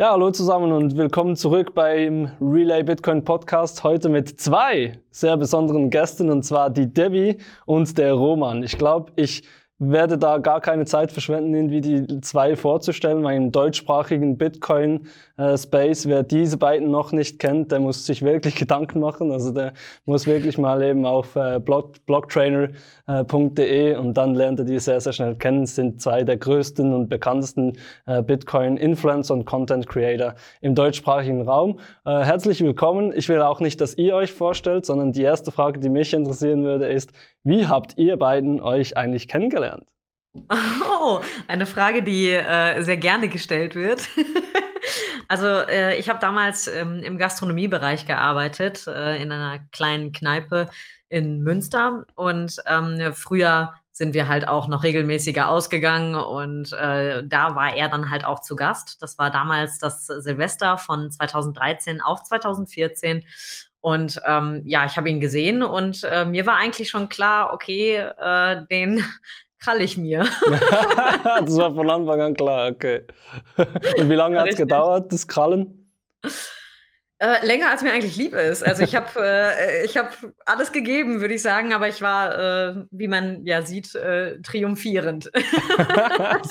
Ja, hallo zusammen und willkommen zurück beim Relay Bitcoin Podcast. Heute mit zwei sehr besonderen Gästen und zwar die Debbie und der Roman. Ich glaube, ich werde da gar keine Zeit verschwenden, irgendwie die zwei vorzustellen, weil im deutschsprachigen Bitcoin-Space, wer diese beiden noch nicht kennt, der muss sich wirklich Gedanken machen. Also der muss wirklich mal eben auf äh, Block, blocktrainer.de und dann lernt er die sehr, sehr schnell kennen. Das sind zwei der größten und bekanntesten äh, Bitcoin-Influencer und Content-Creator im deutschsprachigen Raum. Äh, herzlich willkommen. Ich will auch nicht, dass ihr euch vorstellt, sondern die erste Frage, die mich interessieren würde, ist, wie habt ihr beiden euch eigentlich kennengelernt? Oh, eine Frage, die äh, sehr gerne gestellt wird. also äh, ich habe damals ähm, im Gastronomiebereich gearbeitet, äh, in einer kleinen Kneipe in Münster. Und ähm, früher sind wir halt auch noch regelmäßiger ausgegangen und äh, da war er dann halt auch zu Gast. Das war damals das Silvester von 2013 auf 2014 und ähm, ja, ich habe ihn gesehen und äh, mir war eigentlich schon klar, okay, äh, den krall ich mir. das war von Anfang an klar, okay. Und wie lange hat es gedauert, das Krallen? Äh, länger als mir eigentlich lieb ist. Also ich habe äh, ich hab alles gegeben, würde ich sagen, aber ich war, äh, wie man ja sieht, äh, triumphierend.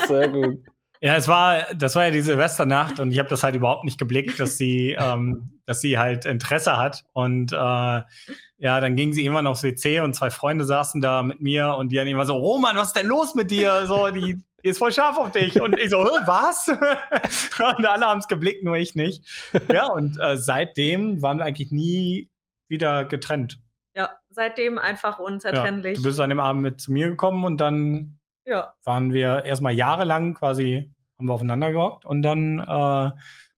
Sehr gut. Ja, es war, das war ja die Silvesternacht und ich habe das halt überhaupt nicht geblickt, dass sie, ähm, dass sie halt Interesse hat. Und äh, ja, dann ging sie irgendwann aufs WC und zwei Freunde saßen da mit mir und die dann immer so, Roman, was ist denn los mit dir? So, die, die ist voll scharf auf dich. Und ich so, was? und alle haben es geblickt, nur ich nicht. Ja, und äh, seitdem waren wir eigentlich nie wieder getrennt. Ja, seitdem einfach unzertrennlich. Ja, du bist an dem Abend mit zu mir gekommen und dann ja. Waren wir erstmal jahrelang quasi, haben wir aufeinander gehockt und dann äh,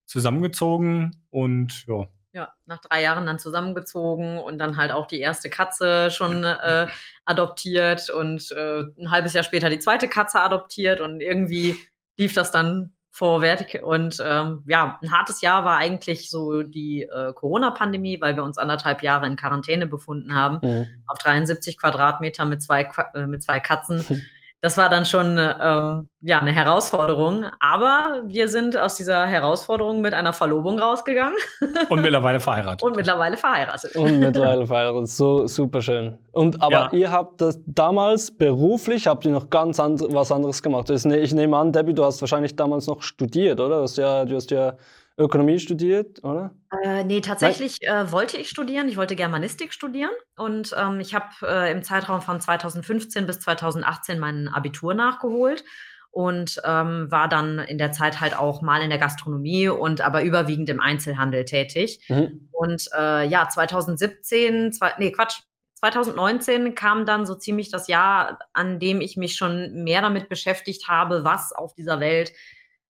zusammengezogen und ja. Ja, nach drei Jahren dann zusammengezogen und dann halt auch die erste Katze schon äh, adoptiert und äh, ein halbes Jahr später die zweite Katze adoptiert und irgendwie lief das dann vorwärtig. Und ähm, ja, ein hartes Jahr war eigentlich so die äh, Corona-Pandemie, weil wir uns anderthalb Jahre in Quarantäne befunden haben, mhm. auf 73 Quadratmeter mit zwei, äh, mit zwei Katzen. das war dann schon ähm, ja, eine Herausforderung. Aber wir sind aus dieser Herausforderung mit einer Verlobung rausgegangen. Und mittlerweile verheiratet. Und mittlerweile verheiratet. Und mittlerweile verheiratet. So super schön. Und aber ja. ihr habt das damals beruflich, habt ihr noch ganz and was anderes gemacht. Ich nehme an, Debbie, du hast wahrscheinlich damals noch studiert, oder? Du hast ja, du hast ja Ökonomie studiert, oder? Äh, ne, tatsächlich äh, wollte ich studieren. Ich wollte Germanistik studieren und ähm, ich habe äh, im Zeitraum von 2015 bis 2018 mein Abitur nachgeholt und ähm, war dann in der Zeit halt auch mal in der Gastronomie und aber überwiegend im Einzelhandel tätig. Mhm. Und äh, ja, 2017, zwei, nee, Quatsch, 2019 kam dann so ziemlich das Jahr, an dem ich mich schon mehr damit beschäftigt habe, was auf dieser Welt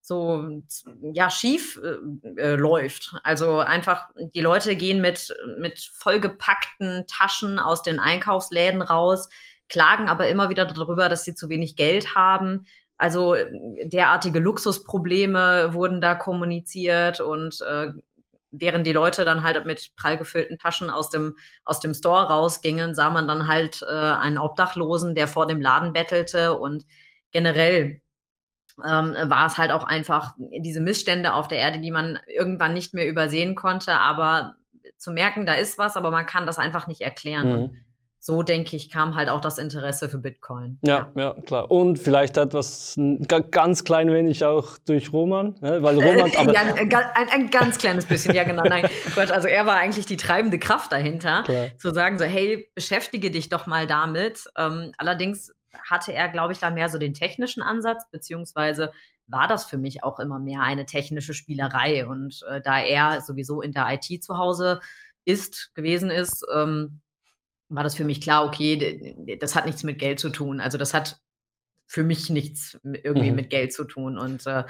so ja schief äh, äh, läuft. Also einfach die Leute gehen mit mit vollgepackten Taschen aus den Einkaufsläden raus, klagen aber immer wieder darüber, dass sie zu wenig Geld haben. Also derartige Luxusprobleme wurden da kommuniziert und äh, während die Leute dann halt mit prall gefüllten Taschen aus dem, aus dem Store rausgingen, sah man dann halt äh, einen Obdachlosen, der vor dem Laden bettelte und generell ähm, war es halt auch einfach diese Missstände auf der Erde, die man irgendwann nicht mehr übersehen konnte, aber zu merken, da ist was, aber man kann das einfach nicht erklären. Mhm. so denke ich, kam halt auch das Interesse für Bitcoin. Ja, ja, ja klar. Und vielleicht etwas ganz klein wenig auch durch Roman, ne? weil Roman. Aber ja, ein, ein, ein, ganz kleines bisschen, ja genau. Nein, also er war eigentlich die treibende Kraft dahinter, klar. zu sagen so, hey, beschäftige dich doch mal damit. Ähm, allerdings hatte er, glaube ich, da mehr so den technischen Ansatz, beziehungsweise war das für mich auch immer mehr eine technische Spielerei. Und äh, da er sowieso in der IT zu Hause ist, gewesen ist, ähm, war das für mich klar, okay, das hat nichts mit Geld zu tun. Also das hat für mich nichts irgendwie mhm. mit Geld zu tun. Und äh,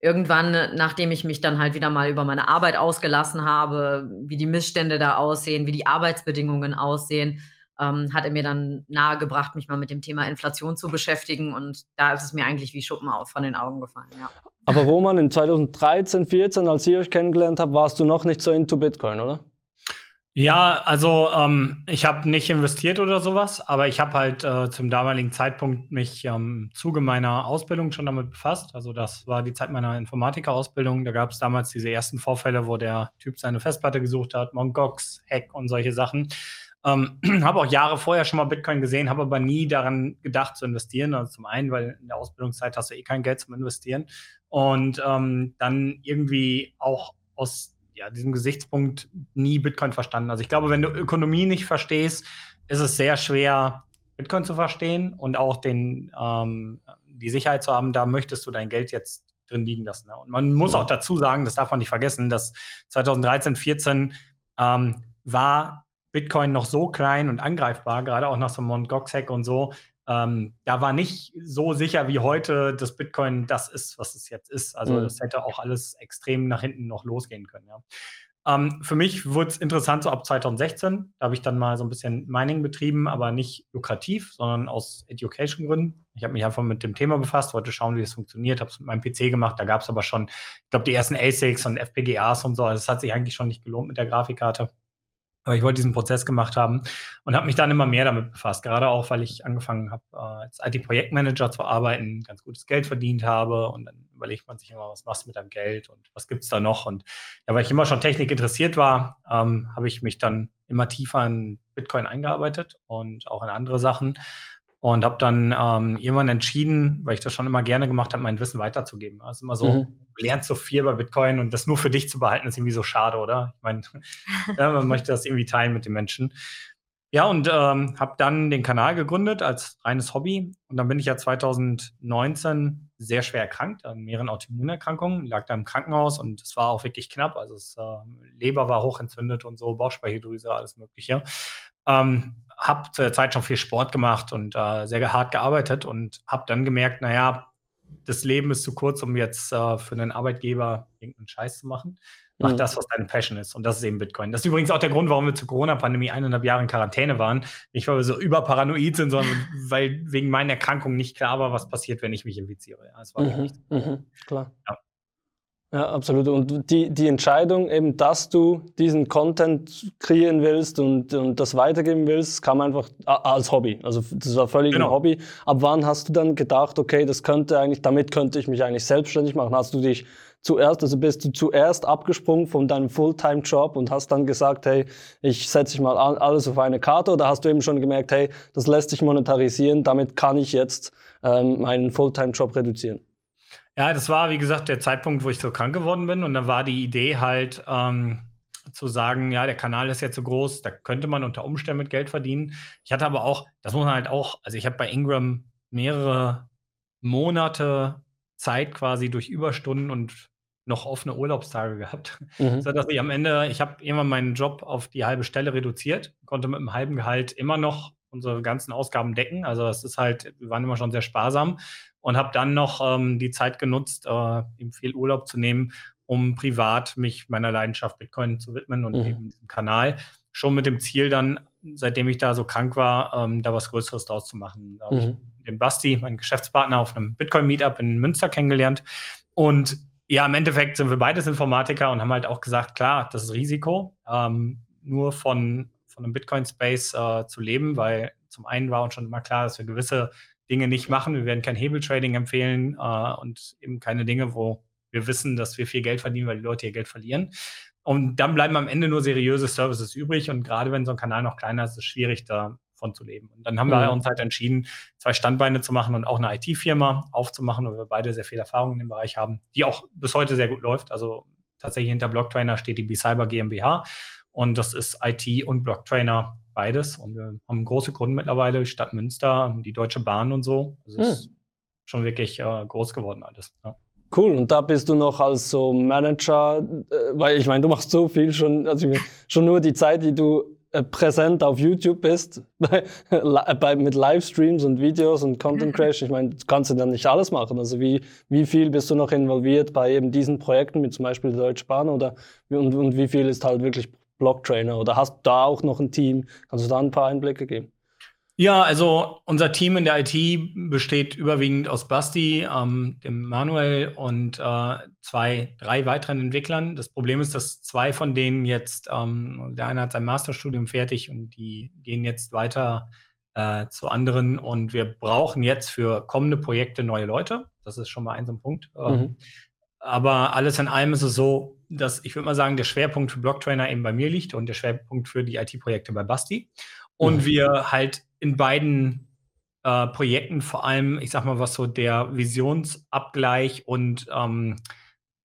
irgendwann, nachdem ich mich dann halt wieder mal über meine Arbeit ausgelassen habe, wie die Missstände da aussehen, wie die Arbeitsbedingungen aussehen, ähm, hat er mir dann nahegebracht, mich mal mit dem Thema Inflation zu beschäftigen. Und da ist es mir eigentlich wie Schuppen auf von den Augen gefallen. Ja. Aber Roman, in 2013, 2014, als ihr euch kennengelernt habt, warst du noch nicht so into Bitcoin, oder? Ja, also ähm, ich habe nicht investiert oder sowas, aber ich habe halt äh, zum damaligen Zeitpunkt mich ähm, im Zuge meiner Ausbildung schon damit befasst. Also das war die Zeit meiner Informatikerausbildung. Da gab es damals diese ersten Vorfälle, wo der Typ seine Festplatte gesucht hat, Mongox, Hack und solche Sachen. Ähm, habe auch Jahre vorher schon mal Bitcoin gesehen, habe aber nie daran gedacht zu investieren. Also zum einen, weil in der Ausbildungszeit hast du eh kein Geld zum Investieren. Und ähm, dann irgendwie auch aus ja, diesem Gesichtspunkt nie Bitcoin verstanden. Also ich glaube, wenn du Ökonomie nicht verstehst, ist es sehr schwer, Bitcoin zu verstehen und auch den, ähm, die Sicherheit zu haben, da möchtest du dein Geld jetzt drin liegen lassen. Ne? Und man muss auch dazu sagen, das darf man nicht vergessen, dass 2013, 2014 ähm, war Bitcoin noch so klein und angreifbar, gerade auch nach so einem. Gox-Hack und so, ähm, da war nicht so sicher wie heute, dass Bitcoin das ist, was es jetzt ist. Also mhm. das hätte auch alles extrem nach hinten noch losgehen können. Ja. Ähm, für mich wurde es interessant so ab 2016. Da habe ich dann mal so ein bisschen Mining betrieben, aber nicht lukrativ, sondern aus Education-Gründen. Ich habe mich einfach mit dem Thema befasst, wollte schauen, wie es funktioniert, habe es mit meinem PC gemacht. Da gab es aber schon, ich glaube, die ersten ASICs und FPGAs und so. Also es hat sich eigentlich schon nicht gelohnt mit der Grafikkarte. Aber ich wollte diesen Prozess gemacht haben und habe mich dann immer mehr damit befasst. Gerade auch, weil ich angefangen habe, äh, als IT-Projektmanager zu arbeiten, ganz gutes Geld verdient habe. Und dann überlegt man sich immer, was machst du mit deinem Geld und was gibt es da noch? Und ja, weil ich immer schon Technik interessiert war, ähm, habe ich mich dann immer tiefer in Bitcoin eingearbeitet und auch in andere Sachen und habe dann ähm, irgendwann entschieden, weil ich das schon immer gerne gemacht habe, mein Wissen weiterzugeben. Also immer so, mhm. du lernst so viel bei Bitcoin und das nur für dich zu behalten, ist irgendwie so schade, oder? Ich meine, ja, man möchte das irgendwie teilen mit den Menschen. Ja, und ähm, habe dann den Kanal gegründet als reines Hobby. Und dann bin ich ja 2019 sehr schwer erkrankt an mehreren Autoimmunerkrankungen, lag da im Krankenhaus und es war auch wirklich knapp. Also das äh, Leber war hochentzündet und so, Bauchspeicheldrüse, alles Mögliche. Ähm, habe zu der Zeit schon viel Sport gemacht und äh, sehr hart gearbeitet und habe dann gemerkt, naja, das Leben ist zu kurz, um jetzt äh, für einen Arbeitgeber irgendeinen Scheiß zu machen. Mach mhm. das, was deine Passion ist. Und das ist eben Bitcoin. Das ist übrigens auch der Grund, warum wir zur Corona-Pandemie eineinhalb Jahre in Quarantäne waren. Nicht, weil wir so überparanoid sind, sondern weil wegen meiner Erkrankung nicht klar war, was passiert, wenn ich mich infiziere. Ja, das war mhm. nicht. Mhm. Klar. Ja. Ja, absolut. Und die, die Entscheidung eben, dass du diesen Content kreieren willst und, und das weitergeben willst, kam einfach als Hobby. Also das war völlig genau. ein Hobby. Ab wann hast du dann gedacht, okay, das könnte eigentlich, damit könnte ich mich eigentlich selbstständig machen? Hast du dich zuerst, also bist du zuerst abgesprungen von deinem Fulltime-Job und hast dann gesagt, hey, ich setze dich mal alles auf eine Karte oder hast du eben schon gemerkt, hey, das lässt sich monetarisieren, damit kann ich jetzt ähm, meinen Fulltime-Job reduzieren? Ja, das war, wie gesagt, der Zeitpunkt, wo ich so krank geworden bin. Und da war die Idee halt, ähm, zu sagen, ja, der Kanal ist jetzt so groß, da könnte man unter Umständen mit Geld verdienen. Ich hatte aber auch, das muss man halt auch, also ich habe bei Ingram mehrere Monate Zeit quasi durch Überstunden und noch offene Urlaubstage gehabt, mhm. sodass ich am Ende, ich habe irgendwann meinen Job auf die halbe Stelle reduziert, konnte mit einem halben Gehalt immer noch unsere ganzen Ausgaben decken. Also es ist halt, wir waren immer schon sehr sparsam und habe dann noch ähm, die Zeit genutzt, äh, eben viel Urlaub zu nehmen, um privat mich meiner Leidenschaft Bitcoin zu widmen und mhm. eben diesem Kanal. Schon mit dem Ziel dann, seitdem ich da so krank war, ähm, da was Größeres draus zu machen. Da habe mhm. ich den Basti, meinen Geschäftspartner, auf einem Bitcoin-Meetup in Münster kennengelernt. Und ja, im Endeffekt sind wir beides Informatiker und haben halt auch gesagt, klar, das ist Risiko, ähm, nur von, von einem Bitcoin-Space äh, zu leben, weil zum einen war uns schon immer klar, dass wir gewisse Dinge nicht machen. Wir werden kein Hebeltrading empfehlen äh, und eben keine Dinge, wo wir wissen, dass wir viel Geld verdienen, weil die Leute ihr Geld verlieren. Und dann bleiben am Ende nur seriöse Services übrig. Und gerade wenn so ein Kanal noch kleiner ist, ist es schwierig, davon zu leben. Und dann haben mhm. wir uns halt entschieden, zwei Standbeine zu machen und auch eine IT-Firma aufzumachen, wo wir beide sehr viel Erfahrung in dem Bereich haben, die auch bis heute sehr gut läuft. Also tatsächlich hinter Blocktrainer steht die B-Cyber GmbH. Und das ist IT und Blocktrainer beides. Und wir haben große Kunden mittlerweile, Stadt Münster, die Deutsche Bahn und so. Also hm. ist schon wirklich äh, groß geworden alles. Ja. Cool, und da bist du noch als so Manager, äh, weil ich meine, du machst so viel schon, also schon nur die Zeit, die du äh, präsent auf YouTube bist, bei, bei, mit Livestreams und Videos und Content Creation. Ich meine, du kannst ja dann nicht alles machen. Also wie, wie viel bist du noch involviert bei eben diesen Projekten, wie zum Beispiel der Deutsche Bahn oder und, und wie viel ist halt wirklich Blocktrainer oder hast du da auch noch ein Team? Kannst du da ein paar Einblicke geben? Ja, also unser Team in der IT besteht überwiegend aus Basti, ähm, dem Manuel und äh, zwei, drei weiteren Entwicklern. Das Problem ist, dass zwei von denen jetzt, ähm, der eine hat sein Masterstudium fertig und die gehen jetzt weiter äh, zu anderen und wir brauchen jetzt für kommende Projekte neue Leute. Das ist schon mal ein so ein Punkt. Ähm, mhm. Aber alles in allem ist es so, dass ich würde mal sagen, der Schwerpunkt für Blocktrainer eben bei mir liegt und der Schwerpunkt für die IT-Projekte bei Basti. Und mhm. wir halt in beiden äh, Projekten vor allem, ich sag mal, was so der Visionsabgleich und ähm,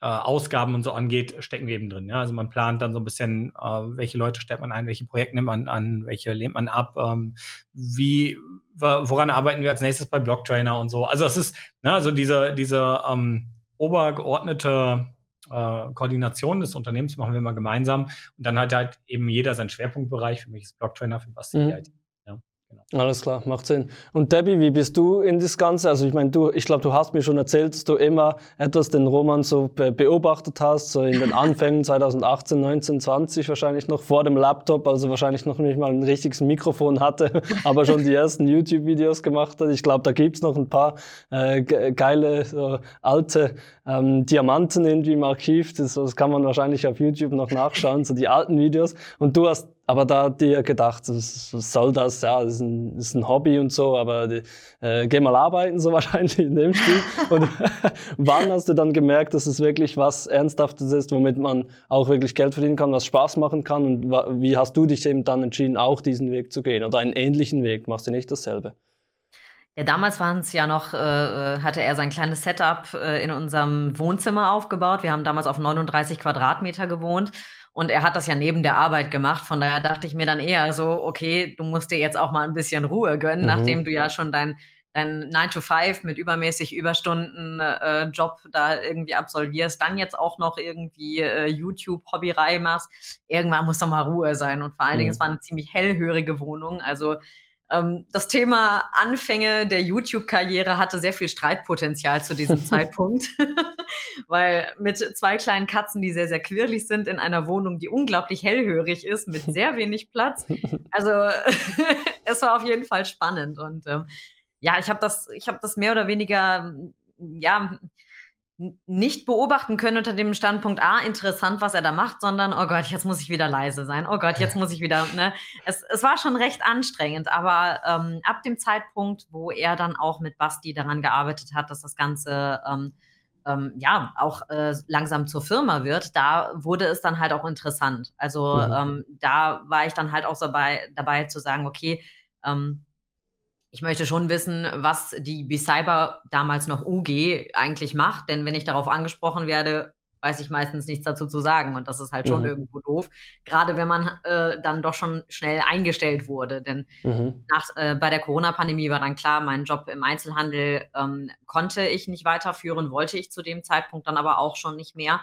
äh, Ausgaben und so angeht, stecken wir eben drin. Ja? Also man plant dann so ein bisschen, äh, welche Leute stellt man ein, welche Projekte nimmt man an, welche lehnt man ab, ähm, wie, woran arbeiten wir als nächstes bei Blocktrainer und so. Also es ist, ne, also diese, diese ähm, obergeordnete äh, Koordination des Unternehmens machen wir mal gemeinsam und dann hat halt eben jeder seinen Schwerpunktbereich. Für mich ist Blocktrainer, für Basti mhm. IT. Genau. Alles klar, macht Sinn. Und Debbie, wie bist du in das Ganze? Also ich meine, du, ich glaube, du hast mir schon erzählt, dass du immer etwas den Roman so be beobachtet hast, so in den Anfängen 2018, 19, 20 wahrscheinlich noch vor dem Laptop, also wahrscheinlich noch nicht mal ein richtiges Mikrofon hatte, aber schon die ersten YouTube-Videos gemacht hat. Ich glaube, da gibt's noch ein paar äh, geile, so alte ähm, Diamanten irgendwie im Archiv. Das, das kann man wahrscheinlich auf YouTube noch nachschauen, so die alten Videos. Und du hast aber da dir gedacht, was soll das? Ja, das ist ein, das ist ein Hobby und so, aber die, äh, geh mal arbeiten, so wahrscheinlich in dem Stil. und wann hast du dann gemerkt, dass es wirklich was Ernsthaftes ist, womit man auch wirklich Geld verdienen kann, was Spaß machen kann? Und wie hast du dich eben dann entschieden, auch diesen Weg zu gehen oder einen ähnlichen Weg? Machst du nicht dasselbe? Ja, damals waren es ja noch, äh, äh, hatte er sein kleines Setup äh, in unserem Wohnzimmer aufgebaut. Wir haben damals auf 39 Quadratmeter gewohnt und er hat das ja neben der Arbeit gemacht. Von daher dachte ich mir dann eher so, okay, du musst dir jetzt auch mal ein bisschen Ruhe gönnen, mhm. nachdem du ja schon dein, dein 9 to 5 mit übermäßig Überstunden äh, Job da irgendwie absolvierst, dann jetzt auch noch irgendwie äh, YouTube-Hobbyreihe machst. Irgendwann muss doch mal Ruhe sein. Und vor allen Dingen, mhm. es war eine ziemlich hellhörige Wohnung. Also das Thema Anfänge der YouTube-Karriere hatte sehr viel Streitpotenzial zu diesem Zeitpunkt, weil mit zwei kleinen Katzen, die sehr, sehr quirlig sind, in einer Wohnung, die unglaublich hellhörig ist, mit sehr wenig Platz. Also es war auf jeden Fall spannend und ähm, ja, ich habe das, ich habe das mehr oder weniger ja nicht beobachten können unter dem Standpunkt, ah, interessant, was er da macht, sondern, oh Gott, jetzt muss ich wieder leise sein. Oh Gott, jetzt muss ich wieder, ne? Es, es war schon recht anstrengend, aber ähm, ab dem Zeitpunkt, wo er dann auch mit Basti daran gearbeitet hat, dass das Ganze ähm, ähm, ja auch äh, langsam zur Firma wird, da wurde es dann halt auch interessant. Also mhm. Ähm, da war ich dann halt auch dabei, dabei zu sagen, okay, ähm, ich möchte schon wissen, was die B-Cyber damals noch UG eigentlich macht, denn wenn ich darauf angesprochen werde, weiß ich meistens nichts dazu zu sagen und das ist halt schon mhm. irgendwo doof. Gerade wenn man äh, dann doch schon schnell eingestellt wurde, denn mhm. nach, äh, bei der Corona-Pandemie war dann klar, meinen Job im Einzelhandel ähm, konnte ich nicht weiterführen, wollte ich zu dem Zeitpunkt dann aber auch schon nicht mehr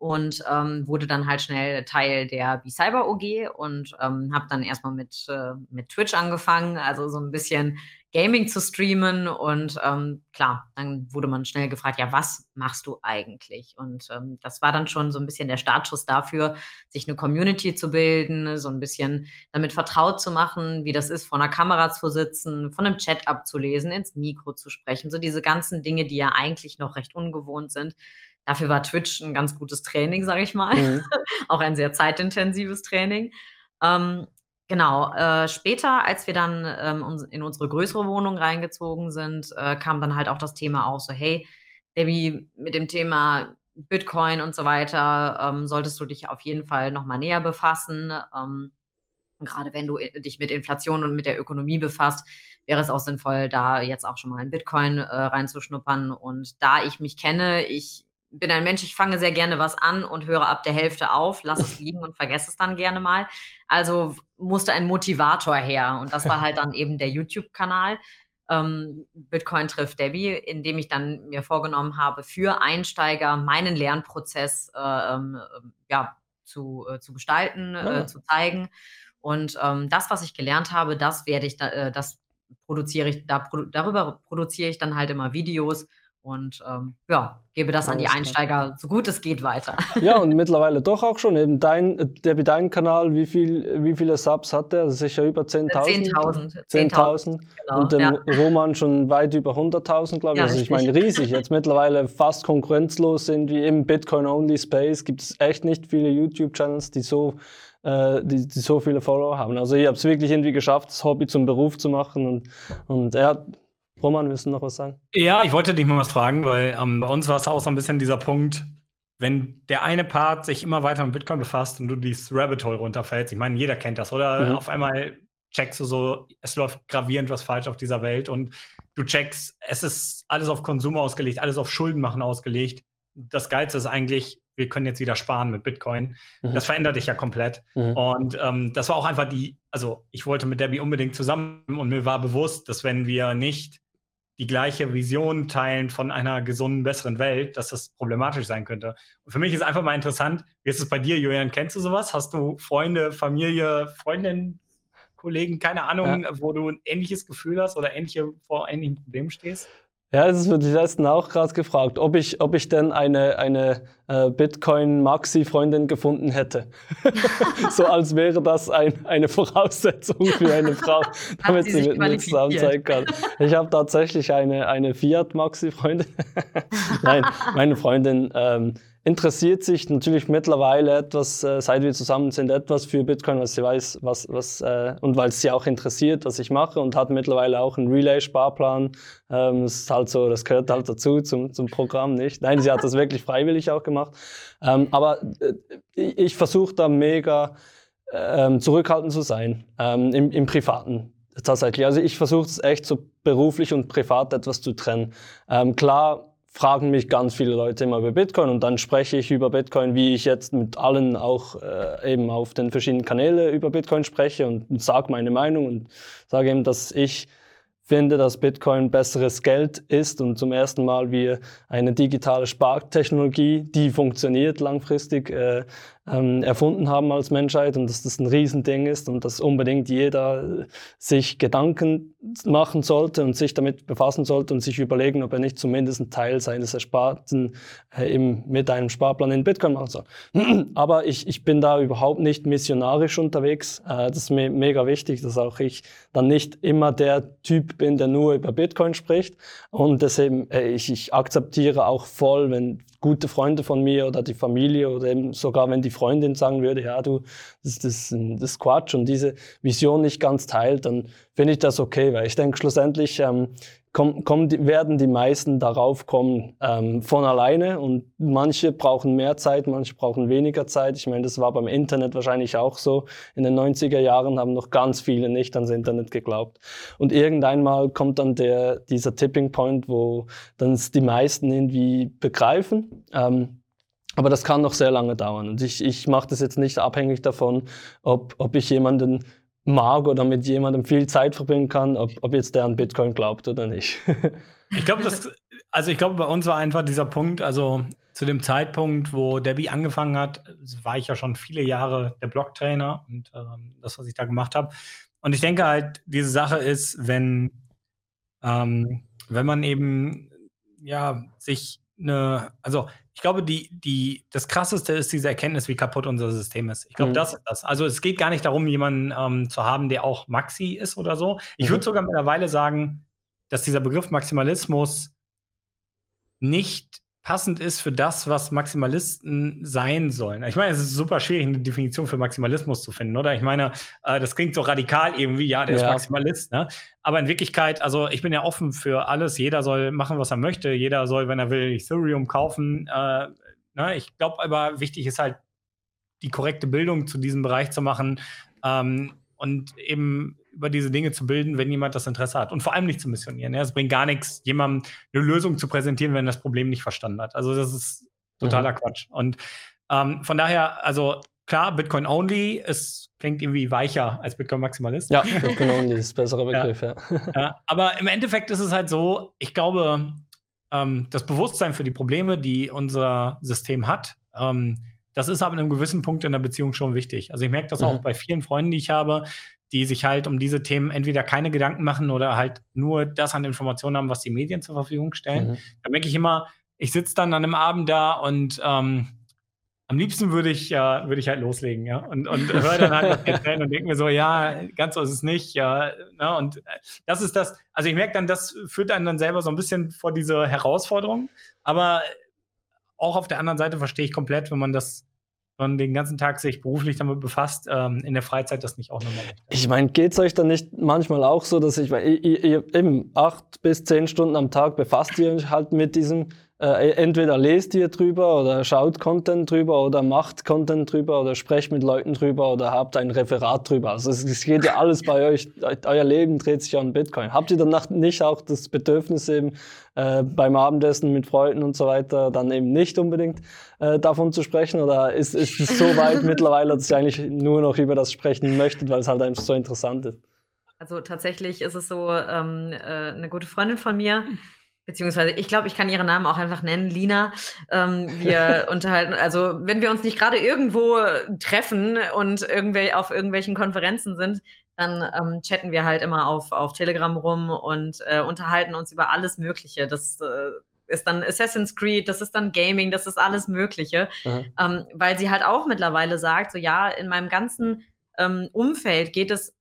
und ähm, wurde dann halt schnell Teil der B-Cyber OG und ähm, habe dann erstmal mit, äh, mit Twitch angefangen, also so ein bisschen Gaming zu streamen und ähm, klar, dann wurde man schnell gefragt, ja, was machst du eigentlich? Und ähm, das war dann schon so ein bisschen der Startschuss dafür, sich eine Community zu bilden, so ein bisschen damit vertraut zu machen, wie das ist, vor einer Kamera zu sitzen, von einem Chat abzulesen, ins Mikro zu sprechen, so diese ganzen Dinge, die ja eigentlich noch recht ungewohnt sind Dafür war Twitch ein ganz gutes Training, sage ich mal. Mhm. Auch ein sehr zeitintensives Training. Ähm, genau, äh, später, als wir dann ähm, in unsere größere Wohnung reingezogen sind, äh, kam dann halt auch das Thema auf, so hey, Debbie, mit dem Thema Bitcoin und so weiter ähm, solltest du dich auf jeden Fall nochmal näher befassen. Ähm, gerade wenn du äh, dich mit Inflation und mit der Ökonomie befasst, wäre es auch sinnvoll, da jetzt auch schon mal in Bitcoin äh, reinzuschnuppern. Und da ich mich kenne, ich bin ein Mensch, ich fange sehr gerne was an und höre ab der Hälfte auf, lasse es liegen und vergesse es dann gerne mal. Also musste ein Motivator her. Und das war halt dann eben der YouTube-Kanal. Ähm, Bitcoin trifft Debbie, in dem ich dann mir vorgenommen habe, für Einsteiger meinen Lernprozess äh, äh, ja, zu, äh, zu gestalten, ja. Äh, zu zeigen. Und ähm, das, was ich gelernt habe, das werde ich, da, äh, das produziere ich, da, darüber produziere ich dann halt immer Videos und ähm, ja, gebe das an die Einsteiger so gut es geht weiter. Ja, und mittlerweile doch auch schon. Eben dein, der dein Kanal, wie, viel, wie viele Subs hat der? Sicher über 10.000? 10.000. 10.000. Genau, und dem ja. Roman schon weit über 100.000, glaube ich. Ja, also ich meine, riesig. Jetzt mittlerweile fast konkurrenzlos sind wie im Bitcoin-Only-Space. Gibt es echt nicht viele YouTube-Channels, die so äh, die, die so viele Follower haben. Also ich habe es wirklich irgendwie geschafft, das Hobby zum Beruf zu machen und, und er hat Roman, willst du noch was sagen? Ja, ich wollte dich mal was fragen, weil ähm, bei uns war es auch so ein bisschen dieser Punkt, wenn der eine Part sich immer weiter mit Bitcoin befasst und du dieses Rabbit Hole runterfällst, ich meine, jeder kennt das, oder? Mhm. Auf einmal checkst du so, es läuft gravierend was falsch auf dieser Welt und du checkst, es ist alles auf Konsum ausgelegt, alles auf Schulden machen ausgelegt. Das Geilste ist eigentlich, wir können jetzt wieder sparen mit Bitcoin. Mhm. Das verändert dich ja komplett. Mhm. Und ähm, das war auch einfach die, also ich wollte mit Debbie unbedingt zusammen und mir war bewusst, dass wenn wir nicht die gleiche Vision teilen von einer gesunden, besseren Welt, dass das problematisch sein könnte. Und für mich ist einfach mal interessant, wie ist es bei dir, Julian? Kennst du sowas? Hast du Freunde, Familie, Freundinnen, Kollegen, keine Ahnung, ja. wo du ein ähnliches Gefühl hast oder ähnliche, vor ähnlichen Problemen stehst? Ja, das wird die letzten auch gerade gefragt, ob ich, ob ich denn eine, eine äh, Bitcoin-Maxi-Freundin gefunden hätte. so als wäre das ein, eine Voraussetzung für eine Frau, damit sie, sie mit mir zusammen sein kann. Ich habe tatsächlich eine, eine Fiat-Maxi-Freundin. Nein, meine Freundin ähm, interessiert sich natürlich mittlerweile etwas, äh, seit wir zusammen sind, etwas für Bitcoin, weil sie weiß, was, was äh, und weil es sie auch interessiert, was ich mache und hat mittlerweile auch einen Relay-Sparplan. Ähm, das ist halt so, das gehört halt dazu zum, zum Programm, nicht? Nein, sie hat das wirklich freiwillig auch gemacht. Ähm, aber äh, ich versuche da mega ähm, zurückhaltend zu sein ähm, im, im Privaten tatsächlich. Also ich versuche es echt so beruflich und privat etwas zu trennen. Ähm, klar fragen mich ganz viele Leute immer über Bitcoin und dann spreche ich über Bitcoin, wie ich jetzt mit allen auch äh, eben auf den verschiedenen Kanälen über Bitcoin spreche und sage meine Meinung und sage eben, dass ich finde, dass Bitcoin besseres Geld ist und zum ersten Mal wir eine digitale Spartechnologie, die funktioniert langfristig, äh, ähm, erfunden haben als Menschheit und dass das ein Riesending ist und dass unbedingt jeder sich Gedanken machen sollte und sich damit befassen sollte und sich überlegen, ob er nicht zumindest einen Teil seines Ersparten äh, im, mit einem Sparplan in Bitcoin machen soll. Aber ich, ich bin da überhaupt nicht missionarisch unterwegs. Äh, das ist mir mega wichtig, dass auch ich dann nicht immer der Typ bin, der nur über Bitcoin spricht. Und deswegen, äh, ich, ich akzeptiere auch voll, wenn gute Freunde von mir oder die Familie oder eben sogar wenn die Freundin sagen würde, ja, du, das, das, das ist Quatsch und diese Vision nicht ganz teilt, dann finde ich das okay, weil ich denke schlussendlich ähm, komm, komm, die, werden die meisten darauf kommen ähm, von alleine und manche brauchen mehr Zeit, manche brauchen weniger Zeit. Ich meine, das war beim Internet wahrscheinlich auch so. In den 90er Jahren haben noch ganz viele nicht ans Internet geglaubt. Und irgendeinmal kommt dann der, dieser Tipping Point, wo dann die meisten irgendwie begreifen. Ähm, aber das kann noch sehr lange dauern. Und ich, ich mache das jetzt nicht abhängig davon, ob, ob ich jemanden mag oder mit jemandem viel Zeit verbringen kann, ob, ob jetzt der an Bitcoin glaubt oder nicht. ich glaube, das, also ich glaube, bei uns war einfach dieser Punkt, also zu dem Zeitpunkt, wo Debbie angefangen hat, war ich ja schon viele Jahre der Blocktrainer und ähm, das, was ich da gemacht habe. Und ich denke halt, diese Sache ist, wenn, ähm, wenn man eben ja sich eine, also ich glaube, die, die, das Krasseste ist diese Erkenntnis, wie kaputt unser System ist. Ich glaube, mhm. das ist das. Also es geht gar nicht darum, jemanden ähm, zu haben, der auch Maxi ist oder so. Ich mhm. würde sogar mittlerweile sagen, dass dieser Begriff Maximalismus nicht passend ist für das, was Maximalisten sein sollen. Ich meine, es ist super schwierig, eine Definition für Maximalismus zu finden, oder? Ich meine, äh, das klingt so radikal irgendwie, ja, der ja. ist Maximalist, ne? Aber in Wirklichkeit, also ich bin ja offen für alles. Jeder soll machen, was er möchte. Jeder soll, wenn er will, Ethereum kaufen. Äh, ne? Ich glaube aber, wichtig ist halt, die korrekte Bildung zu diesem Bereich zu machen ähm, und eben über diese Dinge zu bilden, wenn jemand das Interesse hat. Und vor allem nicht zu missionieren. Ja? Es bringt gar nichts, jemandem eine Lösung zu präsentieren, wenn er das Problem nicht verstanden hat. Also das ist totaler mhm. Quatsch. Und ähm, von daher, also klar, Bitcoin Only, es klingt irgendwie weicher als Bitcoin Maximalist. Ja, Bitcoin Only ist ein besserer Begriff, ja. ja. ja. Aber im Endeffekt ist es halt so, ich glaube, ähm, das Bewusstsein für die Probleme, die unser System hat, ähm, das ist aber an einem gewissen Punkt in der Beziehung schon wichtig. Also ich merke das mhm. auch bei vielen Freunden, die ich habe, die sich halt um diese Themen entweder keine Gedanken machen oder halt nur das an Informationen haben, was die Medien zur Verfügung stellen. Mhm. Da merke ich immer, ich sitze dann an einem Abend da und ähm, am liebsten würde ich, ja, würde ich halt loslegen, ja. Und, und höre dann halt was erzählen und denke mir so, ja, ganz so ist es nicht, ja. Ne? Und äh, das ist das, also ich merke dann, das führt einen dann selber so ein bisschen vor diese Herausforderung. Aber auch auf der anderen Seite verstehe ich komplett, wenn man das man den ganzen Tag sich beruflich damit befasst, ähm, in der Freizeit das nicht auch nochmal. Ich meine, geht es euch dann nicht manchmal auch so, dass ich, weil ihr, ihr, eben acht bis zehn Stunden am Tag befasst ihr euch halt mit diesem äh, entweder lest ihr drüber oder schaut Content drüber oder macht Content drüber oder sprecht mit Leuten drüber oder habt ein Referat drüber. Also es, es geht ja alles bei euch, euer Leben dreht sich an Bitcoin. Habt ihr danach nicht auch das Bedürfnis eben äh, beim Abendessen mit Freunden und so weiter dann eben nicht unbedingt äh, davon zu sprechen oder ist, ist es so weit mittlerweile, dass ihr eigentlich nur noch über das sprechen möchtet, weil es halt einfach so interessant ist? Also tatsächlich ist es so, ähm, äh, eine gute Freundin von mir, Beziehungsweise, ich glaube, ich kann ihren Namen auch einfach nennen, Lina. Ähm, wir unterhalten, also wenn wir uns nicht gerade irgendwo treffen und irgendwel auf irgendwelchen Konferenzen sind, dann ähm, chatten wir halt immer auf, auf Telegram rum und äh, unterhalten uns über alles Mögliche. Das äh, ist dann Assassin's Creed, das ist dann Gaming, das ist alles Mögliche. Ähm, weil sie halt auch mittlerweile sagt, so ja, in meinem ganzen ähm, Umfeld geht es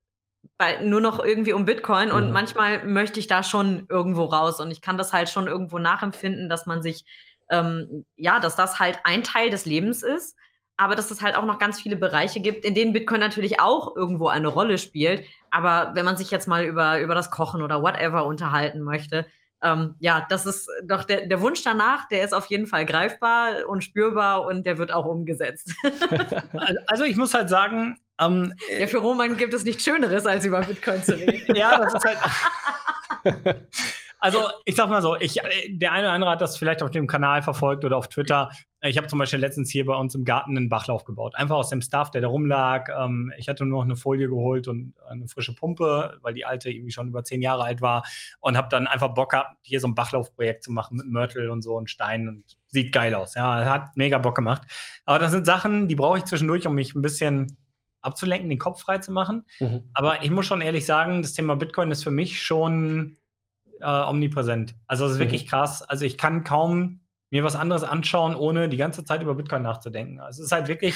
bei, nur noch irgendwie um Bitcoin und mhm. manchmal möchte ich da schon irgendwo raus und ich kann das halt schon irgendwo nachempfinden, dass man sich, ähm, ja, dass das halt ein Teil des Lebens ist, aber dass es halt auch noch ganz viele Bereiche gibt, in denen Bitcoin natürlich auch irgendwo eine Rolle spielt. Aber wenn man sich jetzt mal über, über das Kochen oder whatever unterhalten möchte, ähm, ja, das ist doch der, der Wunsch danach, der ist auf jeden Fall greifbar und spürbar und der wird auch umgesetzt. also ich muss halt sagen, ähm, ja, für Roman gibt es nichts Schöneres, als über Bitcoin zu reden. ja, das ist halt. also, ich sag mal so, ich, der eine oder andere hat das vielleicht auf dem Kanal verfolgt oder auf Twitter. Ich habe zum Beispiel letztens hier bei uns im Garten einen Bachlauf gebaut. Einfach aus dem Stuff, der da rumlag. Ähm, ich hatte nur noch eine Folie geholt und eine frische Pumpe, weil die alte irgendwie schon über zehn Jahre alt war. Und habe dann einfach Bock gehabt, hier so ein Bachlaufprojekt zu machen mit Mörtel und so und Stein. Und sieht geil aus. Ja, hat mega Bock gemacht. Aber das sind Sachen, die brauche ich zwischendurch, um mich ein bisschen abzulenken, den Kopf frei zu machen. Mhm. Aber ich muss schon ehrlich sagen, das Thema Bitcoin ist für mich schon äh, omnipräsent. Also es ist mhm. wirklich krass. Also ich kann kaum mir was anderes anschauen, ohne die ganze Zeit über Bitcoin nachzudenken. Also es ist halt wirklich,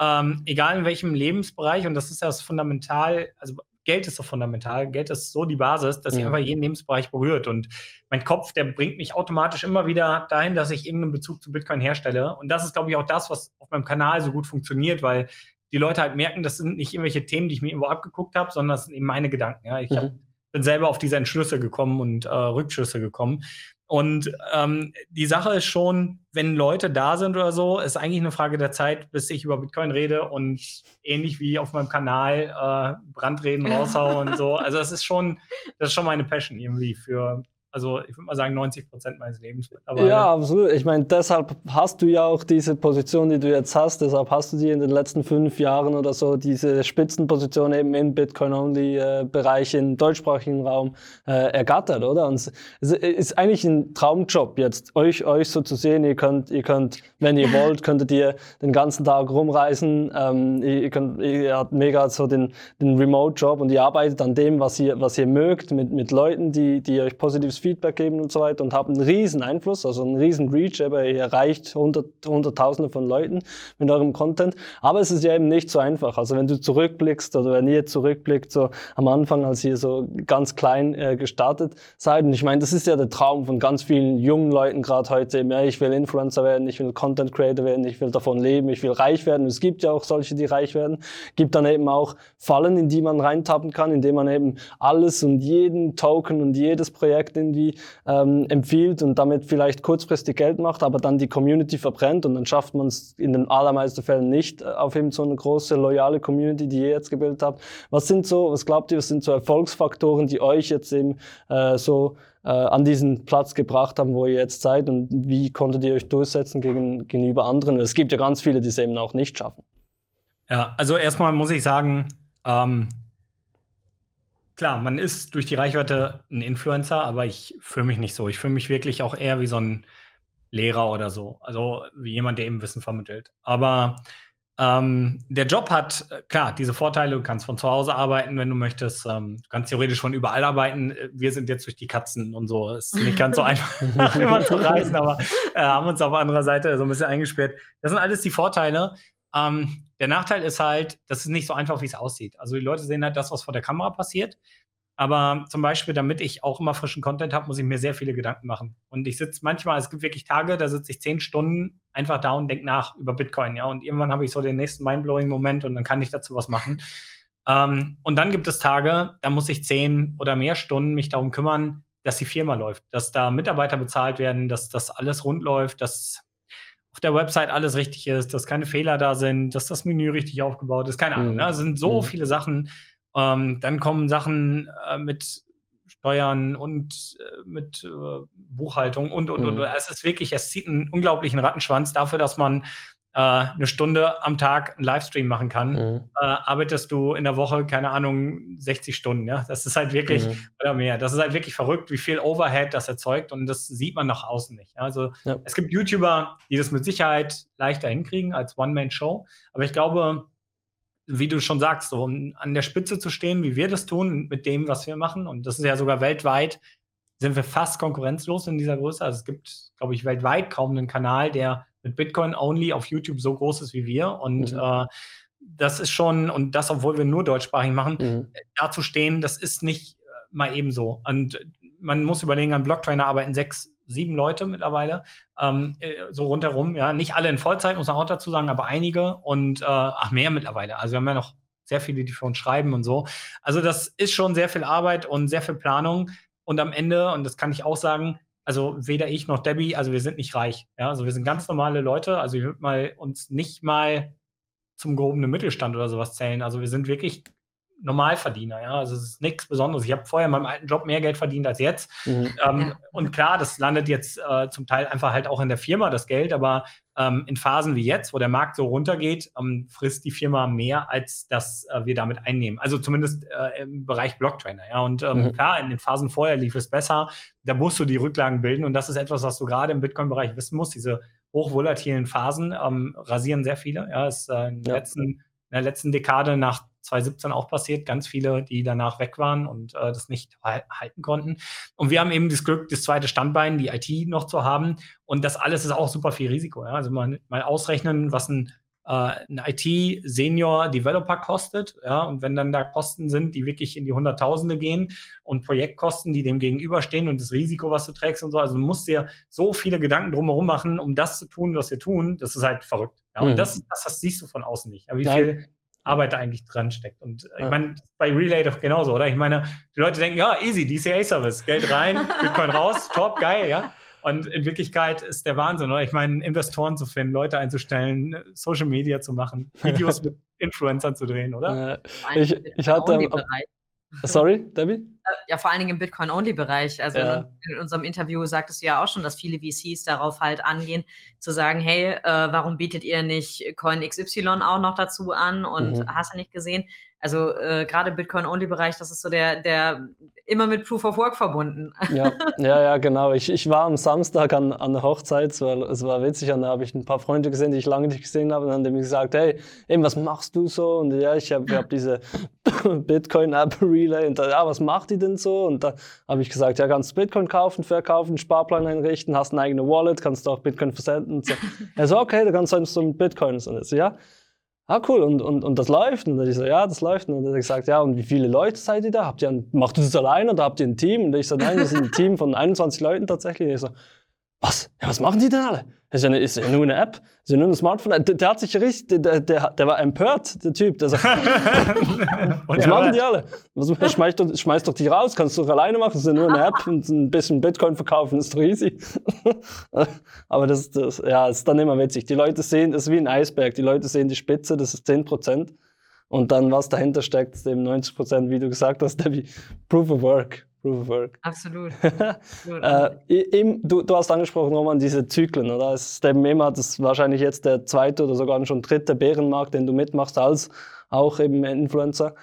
ähm, egal in welchem Lebensbereich, und das ist ja das fundamental, also Geld ist so fundamental, Geld ist so die Basis, dass sich einfach jeden Lebensbereich berührt. Und mein Kopf, der bringt mich automatisch immer wieder dahin, dass ich irgendeinen Bezug zu Bitcoin herstelle. Und das ist, glaube ich, auch das, was auf meinem Kanal so gut funktioniert, weil die Leute halt merken, das sind nicht irgendwelche Themen, die ich mir irgendwo abgeguckt habe, sondern das sind eben meine Gedanken. Ja? Ich mhm. hab, bin selber auf diese Entschlüsse gekommen und äh, Rückschlüsse gekommen. Und ähm, die Sache ist schon, wenn Leute da sind oder so, ist eigentlich eine Frage der Zeit, bis ich über Bitcoin rede und ähnlich wie auf meinem Kanal äh, Brandreden raushaue und so. Also das ist schon, das ist schon meine Passion irgendwie für also ich würde mal sagen 90 Prozent meines Lebens mittlerweile. Ja, absolut. Ich meine, deshalb hast du ja auch diese Position, die du jetzt hast. Deshalb hast du dir in den letzten fünf Jahren oder so diese Spitzenposition eben im Bitcoin-Only-Bereich im deutschsprachigen Raum äh, ergattert, oder? Und es ist eigentlich ein Traumjob jetzt, euch, euch so zu sehen. Ihr könnt, ihr könnt, wenn ihr wollt, könntet ihr den ganzen Tag rumreisen. Ähm, ihr, könnt, ihr habt mega so den, den Remote-Job und ihr arbeitet an dem, was ihr, was ihr mögt, mit, mit Leuten, die, die euch positives Feedback geben und so weiter und haben einen riesen Einfluss, also einen riesen Reach, aber ihr erreicht hundert, hunderttausende von Leuten mit eurem Content. Aber es ist ja eben nicht so einfach. Also wenn du zurückblickst oder wenn ihr zurückblickt, so am Anfang, als ihr so ganz klein äh, gestartet seid, und ich meine, das ist ja der Traum von ganz vielen jungen Leuten gerade heute, ja, ich will Influencer werden, ich will Content Creator werden, ich will davon leben, ich will reich werden. es gibt ja auch solche, die reich werden. Gibt dann eben auch Fallen, in die man reintappen kann, indem man eben alles und jeden Token und jedes Projekt in irgendwie ähm, empfiehlt und damit vielleicht kurzfristig Geld macht, aber dann die Community verbrennt und dann schafft man es in den allermeisten Fällen nicht äh, auf eben so eine große, loyale Community, die ihr jetzt gebildet habt. Was sind so, was glaubt ihr, was sind so Erfolgsfaktoren, die euch jetzt eben äh, so äh, an diesen Platz gebracht haben, wo ihr jetzt seid und wie konntet ihr euch durchsetzen gegen, gegenüber anderen? Es gibt ja ganz viele, die es eben auch nicht schaffen. Ja, also erstmal muss ich sagen, ähm, Klar, man ist durch die Reichweite ein Influencer, aber ich fühle mich nicht so. Ich fühle mich wirklich auch eher wie so ein Lehrer oder so. Also wie jemand, der eben Wissen vermittelt. Aber Ähm, der Job hat, äh, klar, diese Vorteile, du kannst von zu Hause arbeiten, wenn du möchtest. Ähm, du kannst theoretisch von überall arbeiten. Wir sind jetzt durch die Katzen und so. Es ist nicht ganz so einfach, immer zu reisen, aber äh, haben uns auf anderer Seite so ein bisschen eingesperrt. Das sind alles die Vorteile. Ähm, der Nachteil ist halt, das ist nicht so einfach, wie es aussieht. Also die Leute sehen halt das, was vor der Kamera passiert. Aber zum Beispiel, damit ich auch immer frischen Content habe, muss ich mir sehr viele Gedanken machen. Und ich sitze manchmal, es gibt wirklich Tage, da sitze ich zehn Stunden einfach da und denke nach über Bitcoin, ja. Und irgendwann habe ich so den nächsten Mindblowing-Moment und dann kann ich dazu was machen. Ähm, und dann gibt es Tage, da muss ich zehn oder mehr Stunden mich darum kümmern, dass die Firma läuft, dass da Mitarbeiter bezahlt werden, dass das alles rund läuft, dass auf der Website alles richtig ist, dass keine Fehler da sind, dass das Menü richtig aufgebaut ist, keine Ahnung. Mhm. Ne? Es sind so mhm. viele Sachen, ähm, dann kommen Sachen äh, mit Steuern und äh, mit äh, Buchhaltung und, und, mhm. und. Es ist wirklich, es zieht einen unglaublichen Rattenschwanz dafür, dass man äh, eine Stunde am Tag einen Livestream machen kann. Mhm. Äh, arbeitest du in der Woche, keine Ahnung, 60 Stunden. Ja? Das ist halt wirklich, mhm. oder mehr, das ist halt wirklich verrückt, wie viel Overhead das erzeugt und das sieht man nach außen nicht. Also ja. es gibt YouTuber, die das mit Sicherheit leichter hinkriegen als One-Man-Show, aber ich glaube, wie du schon sagst, so um an der Spitze zu stehen, wie wir das tun, mit dem, was wir machen. Und das ist ja sogar weltweit, sind wir fast konkurrenzlos in dieser Größe. Also es gibt, glaube ich, weltweit kaum einen Kanal, der mit Bitcoin only auf YouTube so groß ist wie wir. Und mhm. äh, das ist schon, und das, obwohl wir nur deutschsprachig machen, mhm. da zu stehen, das ist nicht äh, mal ebenso. Und man muss überlegen, an Blocktrainer arbeiten sechs sieben Leute mittlerweile, ähm, äh, so rundherum. Ja, nicht alle in Vollzeit, muss man auch dazu sagen, aber einige und äh, ach, mehr mittlerweile. Also wir haben ja noch sehr viele, die für uns schreiben und so. Also das ist schon sehr viel Arbeit und sehr viel Planung. Und am Ende, und das kann ich auch sagen, also weder ich noch Debbie, also wir sind nicht reich. Ja, also wir sind ganz normale Leute. Also ich würde mal uns nicht mal zum gehobenen Mittelstand oder sowas zählen. Also wir sind wirklich Normalverdiener, ja. Also es ist nichts Besonderes. Ich habe vorher in meinem alten Job mehr Geld verdient als jetzt. Mhm. Ähm, ja. Und klar, das landet jetzt äh, zum Teil einfach halt auch in der Firma, das Geld, aber ähm, in Phasen wie jetzt, wo der Markt so runtergeht, ähm, frisst die Firma mehr, als dass äh, wir damit einnehmen. Also zumindest äh, im Bereich Blocktrainer, ja. Und ähm, mhm. klar, in den Phasen vorher lief es besser. Da musst du die Rücklagen bilden und das ist etwas, was du gerade im Bitcoin-Bereich wissen musst. Diese hochvolatilen Phasen ähm, rasieren sehr viele. Ja, ist äh, in, ja. letzten, in der letzten Dekade nach 2017 auch passiert. Ganz viele, die danach weg waren und äh, das nicht halten konnten. Und wir haben eben das Glück, das zweite Standbein, die IT noch zu haben. Und das alles ist auch super viel Risiko. Ja? Also mal, mal ausrechnen, was ein äh, ein IT-Senior-Developer kostet. Ja, und wenn dann da Kosten sind, die wirklich in die Hunderttausende gehen und Projektkosten, die dem gegenüberstehen und das Risiko, was du trägst und so, also du musst dir so viele Gedanken drumherum machen, um das zu tun, was wir tun, das ist halt verrückt. Ja, und mhm. das, das, das, siehst du von außen nicht. Ja, wie viel Arbeit da eigentlich dran steckt. Und äh, ich meine, bei Relay doch genauso, oder? Ich meine, die Leute denken, ja, easy, DCA-Service, Geld rein, Bitcoin raus, top, geil, ja. Und in Wirklichkeit ist der Wahnsinn, oder? Ich meine, Investoren zu finden, Leute einzustellen, Social Media zu machen, Videos mit Influencern zu drehen, oder? Ich, ich hatte. Sorry, Debbie? Äh, ja, vor allen Dingen im Bitcoin-Only-Bereich. Also ja. in, in, unserem Interview sagtest du ja auch schon, dass viele VCs darauf halt angehen, zu sagen, hey, äh, warum bietet ihr nicht Coin XY auch noch dazu an und mhm. hast du nicht gesehen? Also äh, gerade Bitcoin-Only-Bereich, das ist so der, der immer mit Proof of Work verbunden. Ja, ja, ja genau. Ich, ich war am Samstag an, an der Hochzeit, es war, es war witzig, und da habe ich ein paar Freunde gesehen, die ich lange nicht gesehen habe, und dann haben die mir gesagt, hey, eben, was machst du so? Und ja, ich habe hab diese Bitcoin-App Relay, und da, ja, was macht die denn so? Und da habe ich gesagt, ja, kannst du Bitcoin kaufen, verkaufen, Sparplan einrichten, hast eine eigene Wallet, kannst du auch Bitcoin versenden. Und so. Er so, okay, du kannst so mit Bitcoin. Und so, ja, ah cool, und, und, und das läuft? Und dann ich so, ja, das läuft. Und dann hat er gesagt, ja, und wie viele Leute seid ihr da? Habt ihr ein, macht ihr das alleine oder habt ihr ein Team? Und ich so, nein, das ist ein Team von 21 Leuten tatsächlich. Und ich so, was? Ja, was machen die denn alle? Ist ja, eine, ist ja nur eine App, ist ja nur ein Smartphone. Der, der hat sich richtig, der, der, der war empört, der Typ. Der sagt, was machen die alle? Was, schmeißt, doch, schmeißt doch die raus, kannst du doch alleine machen, ist ja nur eine App und ein bisschen Bitcoin verkaufen, ist doch easy. Aber das, das, ja, das ist dann immer witzig. Die Leute sehen, das ist wie ein Eisberg, die Leute sehen die Spitze, das ist 10 Prozent. Und dann, was dahinter steckt, ist eben 90 Prozent, wie du gesagt hast, der wie Proof of Work. Proof of Work. Absolut. äh, du, du, hast angesprochen, Roman, diese Zyklen, oder? Es ist eben immer, das ist wahrscheinlich jetzt der zweite oder sogar schon dritte Bärenmarkt, den du mitmachst als auch eben Influencer.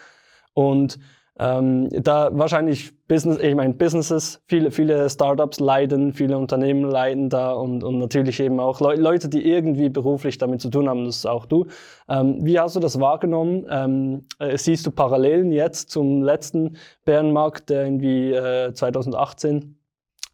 Und ähm, da wahrscheinlich Business, ich meine Businesses, viele, viele Startups leiden, viele Unternehmen leiden da und, und natürlich eben auch Le Leute, die irgendwie beruflich damit zu tun haben, das ist auch du. Ähm, wie hast du das wahrgenommen? Ähm, äh, siehst du Parallelen jetzt zum letzten Bärenmarkt, der irgendwie äh, 2018 äh,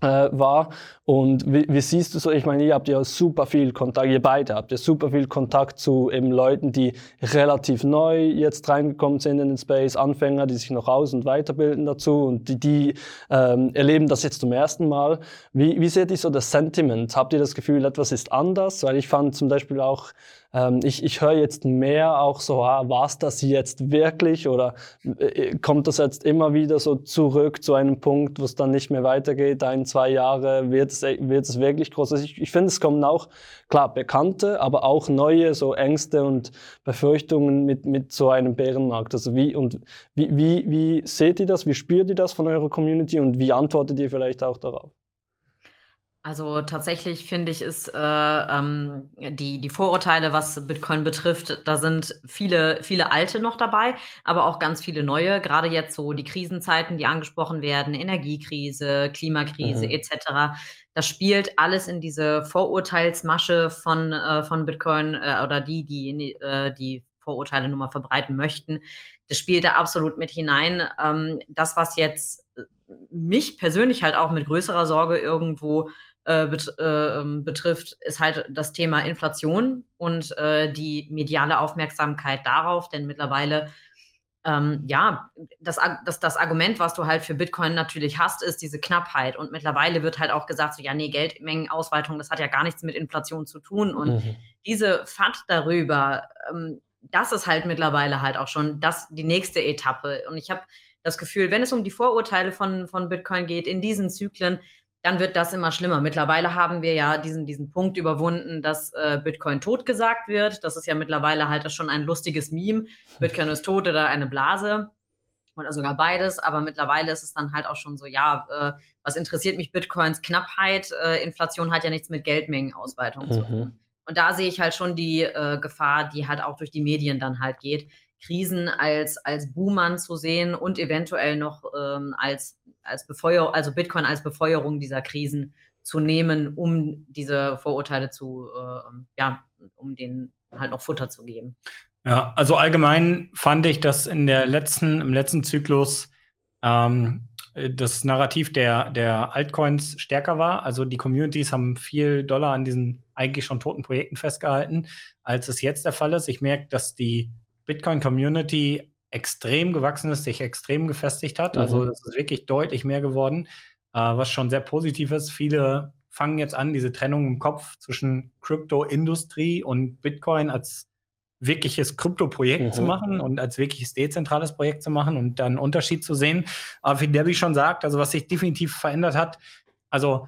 war. Und wie, wie, siehst du so, ich meine, ihr habt ja super viel Kontakt, ihr beide habt ja super viel Kontakt zu eben Leuten, die relativ neu jetzt reingekommen sind in den Space, Anfänger, die sich noch aus- und weiterbilden dazu und die, die ähm, erleben das jetzt zum ersten Mal. Wie, wie seht ihr so das Sentiment? Habt ihr das Gefühl, etwas ist anders? Weil ich fand zum Beispiel auch ähm, ich ich höre jetzt mehr auch so, ah, war es das jetzt wirklich oder äh, kommt das jetzt immer wieder so zurück zu einem Punkt, wo es dann nicht mehr weitergeht, ein, zwei Jahre, wird es, wird es wirklich groß? Also ich, ich finde, es kommen auch, klar, bekannte, aber auch neue so Ängste und Befürchtungen mit, mit so einem Bärenmarkt. Also wie, und wie, wie, wie seht ihr das, wie spürt ihr das von eurer Community und wie antwortet ihr vielleicht auch darauf? Also tatsächlich finde ich, ist äh, ähm, die, die Vorurteile, was Bitcoin betrifft, da sind viele, viele alte noch dabei, aber auch ganz viele neue. Gerade jetzt so die Krisenzeiten, die angesprochen werden, Energiekrise, Klimakrise mhm. etc. Das spielt alles in diese Vorurteilsmasche von, äh, von Bitcoin äh, oder die, die äh, die Vorurteile nun mal verbreiten möchten. Das spielt da absolut mit hinein. Ähm, das, was jetzt äh, mich persönlich halt auch mit größerer Sorge irgendwo äh, bet äh, ähm, betrifft, ist halt das Thema Inflation und äh, die mediale Aufmerksamkeit darauf, denn mittlerweile ähm, ja, das, das, das Argument, was du halt für Bitcoin natürlich hast, ist diese Knappheit. Und mittlerweile wird halt auch gesagt, so, ja, nee, Geldmengenausweitung, das hat ja gar nichts mit Inflation zu tun. Und mhm. diese FAT darüber, ähm, das ist halt mittlerweile halt auch schon das, die nächste Etappe. Und ich habe das Gefühl, wenn es um die Vorurteile von, von Bitcoin geht, in diesen Zyklen, dann wird das immer schlimmer. Mittlerweile haben wir ja diesen, diesen Punkt überwunden, dass äh, Bitcoin tot gesagt wird. Das ist ja mittlerweile halt schon ein lustiges Meme. Bitcoin ist tot oder eine Blase oder sogar beides. Aber mittlerweile ist es dann halt auch schon so, ja, äh, was interessiert mich Bitcoins Knappheit? Äh, Inflation hat ja nichts mit Geldmengenausweitung mhm. zu tun. Und da sehe ich halt schon die äh, Gefahr, die halt auch durch die Medien dann halt geht, Krisen als, als Boomern zu sehen und eventuell noch ähm, als, als Befeuerung, also Bitcoin als Befeuerung dieser Krisen zu nehmen, um diese Vorurteile zu, äh, ja, um denen halt noch Futter zu geben. Ja, also allgemein fand ich, dass in der letzten, im letzten Zyklus ähm, das Narrativ der, der Altcoins stärker war. Also die Communities haben viel Dollar an diesen eigentlich schon toten Projekten festgehalten, als es jetzt der Fall ist. Ich merke, dass die Bitcoin-Community extrem gewachsen ist, sich extrem gefestigt hat. Also mhm. das ist wirklich deutlich mehr geworden, äh, was schon sehr positiv ist. Viele fangen jetzt an, diese Trennung im Kopf zwischen Krypto-Industrie und Bitcoin als wirkliches Krypto-Projekt mhm. zu machen und als wirkliches dezentrales Projekt zu machen und dann einen Unterschied zu sehen. Aber wie Debbie schon sagt, also was sich definitiv verändert hat, also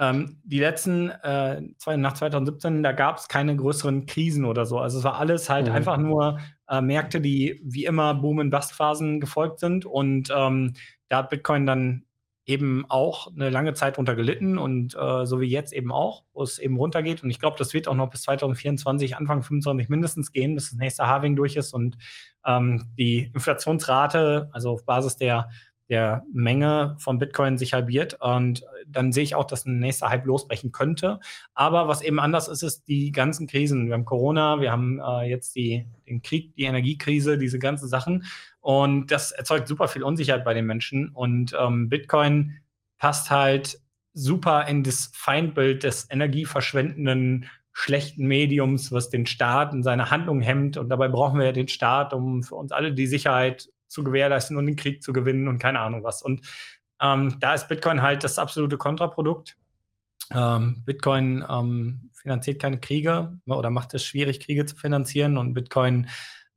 ähm, die letzten, äh, zwei, nach 2017, da gab es keine größeren Krisen oder so. Also es war alles halt mhm. einfach nur äh, Märkte, die wie immer Boom- und Bust-Phasen gefolgt sind. Und ähm, da hat Bitcoin dann eben auch eine lange Zeit drunter gelitten und äh, so wie jetzt eben auch, wo es eben runtergeht. Und ich glaube, das wird auch noch bis 2024, Anfang 2025 mindestens gehen, bis das nächste Halving durch ist und ähm, die Inflationsrate, also auf Basis der der Menge von Bitcoin sich halbiert. Und dann sehe ich auch, dass ein nächster Hype losbrechen könnte. Aber was eben anders ist, ist die ganzen Krisen. Wir haben Corona, wir haben äh, jetzt die, den Krieg, die Energiekrise, diese ganzen Sachen. Und das erzeugt super viel Unsicherheit bei den Menschen. Und ähm, Bitcoin passt halt super in das Feindbild des energieverschwendenden schlechten Mediums, was den Staat in seiner Handlung hemmt. Und dabei brauchen wir ja den Staat, um für uns alle die Sicherheit zu gewährleisten und den Krieg zu gewinnen und keine Ahnung was. Und ähm, da ist Bitcoin halt das absolute Kontraprodukt. Ähm, Bitcoin ähm, finanziert keine Kriege oder macht es schwierig, Kriege zu finanzieren. Und Bitcoin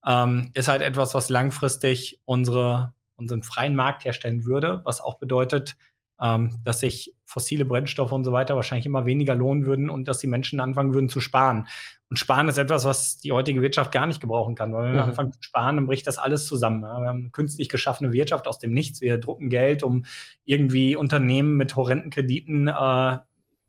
ähm, ist halt etwas, was langfristig unsere, unseren freien Markt herstellen würde, was auch bedeutet, ähm, dass sich fossile Brennstoffe und so weiter wahrscheinlich immer weniger lohnen würden und dass die Menschen anfangen würden zu sparen. Und sparen ist etwas, was die heutige Wirtschaft gar nicht gebrauchen kann, weil wenn wir mhm. anfangen zu sparen, dann bricht das alles zusammen. Wir haben eine künstlich geschaffene Wirtschaft aus dem Nichts. Wir drucken Geld, um irgendwie Unternehmen mit horrenden Krediten äh,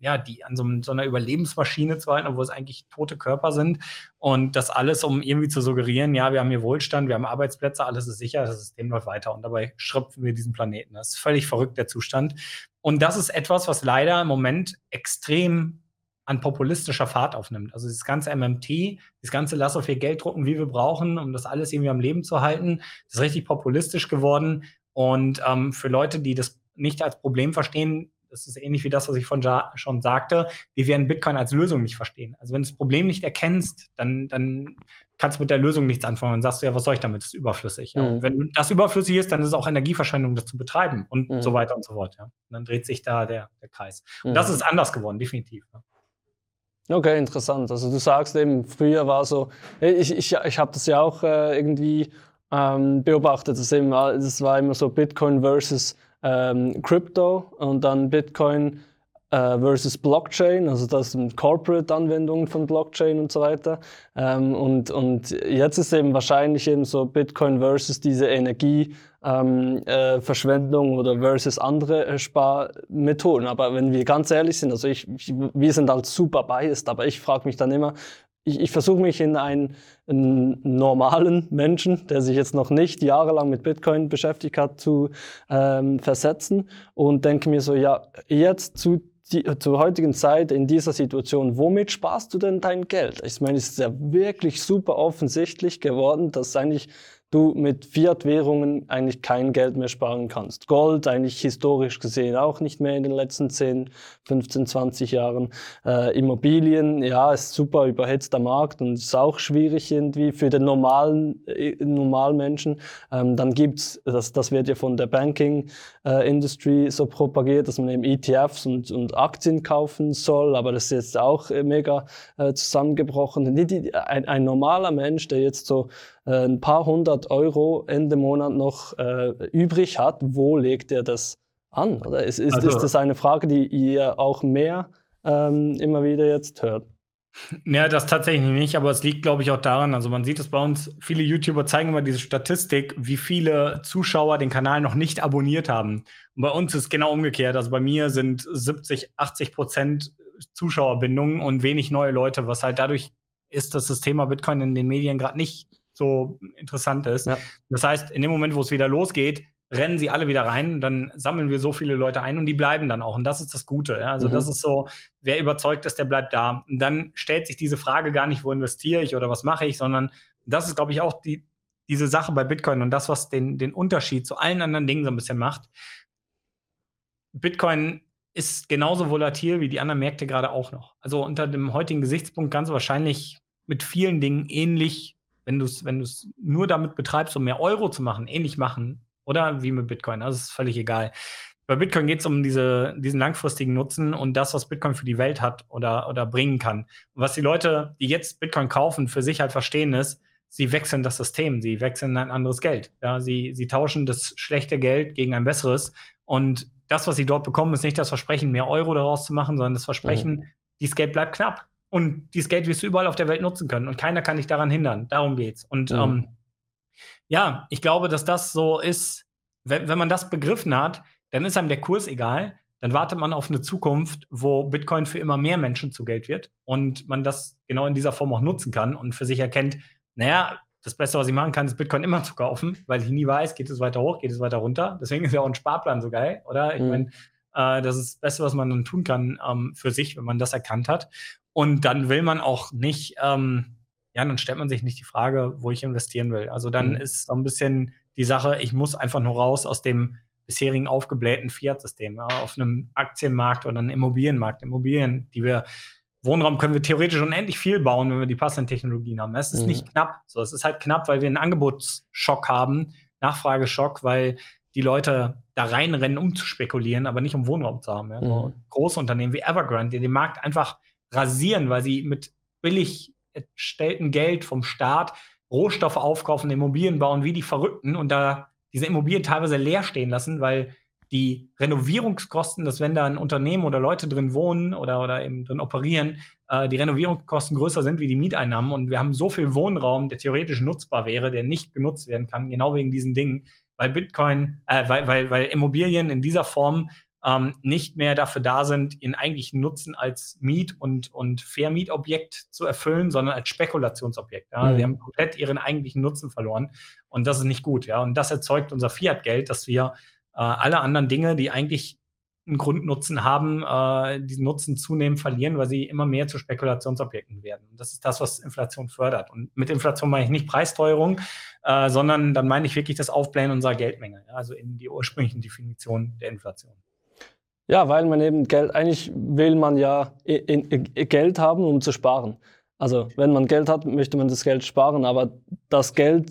ja, die an so, so, einer Überlebensmaschine zu halten, obwohl es eigentlich tote Körper sind. Und das alles, um irgendwie zu suggerieren, ja, wir haben hier Wohlstand, wir haben Arbeitsplätze, alles ist sicher, das System läuft weiter. Und dabei schröpfen wir diesen Planeten. Das ist völlig verrückt, der Zustand. Und das ist etwas, was leider im Moment extrem an populistischer Fahrt aufnimmt. Also das ganze MMT, das ganze Lass so viel Geld drucken, wie wir brauchen, um das alles irgendwie am Leben zu halten, ist richtig populistisch geworden. Und ähm, für Leute, die das nicht als Problem verstehen, das ist ähnlich wie das, was ich von ja schon sagte, die werden Bitcoin als Lösung nicht verstehen. Also wenn du das Problem nicht erkennst, dann, dann kannst du mit der Lösung nichts anfangen. Dann sagst du ja, was soll ich damit? Das ist überflüssig. Ja. Mhm. Wenn das überflüssig ist, dann ist es auch Energieverschwendung, das zu betreiben und mhm. so weiter und so fort. Ja. Und dann dreht sich da der, der Kreis. Und mhm. das ist anders geworden, definitiv. Ja. Okay, interessant. Also du sagst eben, früher war so, ich, ich, ich habe das ja auch äh, irgendwie ähm, beobachtet, das, eben, das war immer so Bitcoin versus ähm, Crypto und dann Bitcoin äh, versus Blockchain, also das sind Corporate-Anwendungen von Blockchain und so weiter. Ähm, und, und jetzt ist eben wahrscheinlich eben so Bitcoin versus diese Energieverschwendung ähm, äh, oder versus andere äh, Sparmethoden. Aber wenn wir ganz ehrlich sind, also ich, ich wir sind halt super biased, aber ich frage mich dann immer, ich, ich versuche mich in einen, einen, normalen Menschen, der sich jetzt noch nicht jahrelang mit Bitcoin beschäftigt hat, zu ähm, versetzen und denke mir so, ja, jetzt zu die, zur heutigen Zeit in dieser Situation, womit sparst du denn dein Geld? Ich meine, es ist ja wirklich super offensichtlich geworden, dass eigentlich du mit Fiat-Währungen eigentlich kein Geld mehr sparen kannst. Gold eigentlich historisch gesehen auch nicht mehr in den letzten 10, 15, 20 Jahren. Äh, Immobilien, ja, ist super überhitzter Markt und ist auch schwierig irgendwie für den normalen äh, Normalmenschen. Ähm, dann gibt's, das, das wird ja von der Banking äh, Industry so propagiert, dass man eben ETFs und, und Aktien kaufen soll, aber das ist jetzt auch äh, mega äh, zusammengebrochen. Ein, ein normaler Mensch, der jetzt so äh, ein paar hundert Euro Ende Monat noch äh, übrig hat, wo legt er das an? Oder ist, ist, also, ist das eine Frage, die ihr auch mehr ähm, immer wieder jetzt hört? Ja, das tatsächlich nicht, aber es liegt, glaube ich, auch daran, also man sieht es bei uns, viele YouTuber zeigen immer diese Statistik, wie viele Zuschauer den Kanal noch nicht abonniert haben. Und bei uns ist es genau umgekehrt. Also bei mir sind 70, 80 Prozent Zuschauerbindungen und wenig neue Leute, was halt dadurch ist, dass das Thema Bitcoin in den Medien gerade nicht so interessant ist. Ja. Das heißt, in dem Moment, wo es wieder losgeht, rennen sie alle wieder rein, dann sammeln wir so viele Leute ein und die bleiben dann auch. Und das ist das Gute. Ja? Also mhm. das ist so, wer überzeugt ist, der bleibt da. Und dann stellt sich diese Frage gar nicht, wo investiere ich oder was mache ich, sondern das ist, glaube ich, auch die, diese Sache bei Bitcoin und das, was den, den Unterschied zu allen anderen Dingen so ein bisschen macht. Bitcoin ist genauso volatil wie die anderen Märkte gerade auch noch. Also unter dem heutigen Gesichtspunkt ganz wahrscheinlich mit vielen Dingen ähnlich wenn du es wenn nur damit betreibst, um mehr Euro zu machen, ähnlich machen, oder wie mit Bitcoin. Also ist völlig egal. Bei Bitcoin geht es um diese, diesen langfristigen Nutzen und das, was Bitcoin für die Welt hat oder, oder bringen kann. Und was die Leute, die jetzt Bitcoin kaufen, für sich halt verstehen, ist, sie wechseln das System, sie wechseln ein anderes Geld. Ja, sie, sie tauschen das schlechte Geld gegen ein besseres. Und das, was sie dort bekommen, ist nicht das Versprechen, mehr Euro daraus zu machen, sondern das Versprechen, mhm. dieses Geld bleibt knapp. Und dieses Geld wirst du überall auf der Welt nutzen können und keiner kann dich daran hindern. Darum geht's. Und mhm. ähm, ja, ich glaube, dass das so ist, wenn, wenn man das begriffen hat, dann ist einem der Kurs egal. Dann wartet man auf eine Zukunft, wo Bitcoin für immer mehr Menschen zu Geld wird und man das genau in dieser Form auch nutzen kann und für sich erkennt, naja, das Beste, was ich machen kann, ist Bitcoin immer zu kaufen, weil ich nie weiß, geht es weiter hoch, geht es weiter runter. Deswegen ist ja auch ein Sparplan so geil, oder? Ich mhm. meine, äh, das ist das Beste, was man dann tun kann ähm, für sich, wenn man das erkannt hat. Und dann will man auch nicht, ähm, ja, dann stellt man sich nicht die Frage, wo ich investieren will. Also dann mhm. ist so ein bisschen die Sache, ich muss einfach nur raus aus dem bisherigen aufgeblähten Fiat-System, ja, auf einem Aktienmarkt oder einem Immobilienmarkt. Immobilien, die wir, Wohnraum können wir theoretisch unendlich viel bauen, wenn wir die passenden Technologien haben. Es ist mhm. nicht knapp. So, es ist halt knapp, weil wir einen Angebotsschock haben, Nachfrageschock, weil die Leute da reinrennen, um zu spekulieren, aber nicht um Wohnraum zu haben. Ja. Mhm. große Unternehmen wie Evergrande, die den Markt einfach rasieren, weil sie mit billig erstelltem Geld vom Staat Rohstoffe aufkaufen, Immobilien bauen wie die Verrückten und da diese Immobilien teilweise leer stehen lassen, weil die Renovierungskosten, dass wenn da ein Unternehmen oder Leute drin wohnen oder, oder eben drin operieren, äh, die Renovierungskosten größer sind wie die Mieteinnahmen und wir haben so viel Wohnraum, der theoretisch nutzbar wäre, der nicht genutzt werden kann, genau wegen diesen Dingen, weil Bitcoin, äh, weil, weil, weil Immobilien in dieser Form ähm, nicht mehr dafür da sind, ihren eigentlichen Nutzen als Miet- und, und Vermietobjekt zu erfüllen, sondern als Spekulationsobjekt. Ja? Mhm. Sie haben komplett ihren eigentlichen Nutzen verloren und das ist nicht gut. Ja? Und das erzeugt unser Fiat-Geld, dass wir äh, alle anderen Dinge, die eigentlich einen Grundnutzen haben, äh, diesen Nutzen zunehmend verlieren, weil sie immer mehr zu Spekulationsobjekten werden. Und das ist das, was Inflation fördert. Und mit Inflation meine ich nicht Preisteuerung, äh, sondern dann meine ich wirklich das Aufblähen unserer Geldmenge, ja, also in die ursprünglichen Definition der Inflation. Ja, weil man eben Geld, eigentlich will man ja Geld haben, um zu sparen. Also wenn man Geld hat, möchte man das Geld sparen, aber das Geld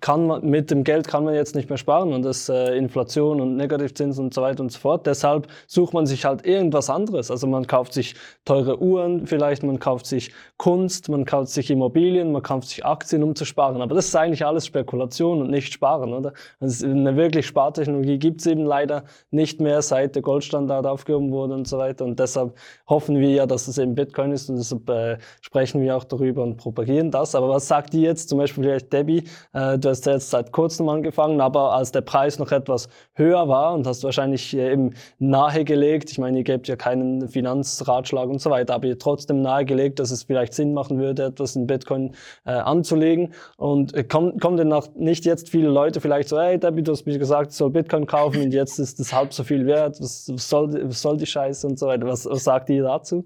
kann man, mit dem Geld kann man jetzt nicht mehr sparen und das äh, Inflation und Negativzinsen und so weiter und so fort. Deshalb sucht man sich halt irgendwas anderes. Also man kauft sich teure Uhren, vielleicht man kauft sich Kunst, man kauft sich Immobilien, man kauft sich Aktien, um zu sparen. Aber das ist eigentlich alles Spekulation und nicht Sparen, oder? Also eine wirklich Spartechnologie gibt's eben leider nicht mehr, seit der Goldstandard aufgehoben wurde und so weiter. Und deshalb hoffen wir ja, dass es eben Bitcoin ist und deshalb äh, sprechen wir auch darüber und propagieren das. Aber was sagt ihr jetzt zum Beispiel vielleicht Debbie, äh, du hast ja jetzt seit kurzem angefangen, aber als der Preis noch etwas höher war und hast wahrscheinlich äh, eben nahegelegt, ich meine, ihr gebt ja keinen Finanzratschlag und so weiter, aber ihr trotzdem nahegelegt, dass es vielleicht Sinn machen würde, etwas in Bitcoin äh, anzulegen. Und äh, kommen, kommen denn noch nicht jetzt viele Leute vielleicht so, hey Debbie, du hast mir gesagt, ich soll Bitcoin kaufen und jetzt ist das halb so viel wert, was, was, soll, was soll die Scheiße und so weiter. Was, was sagt ihr dazu?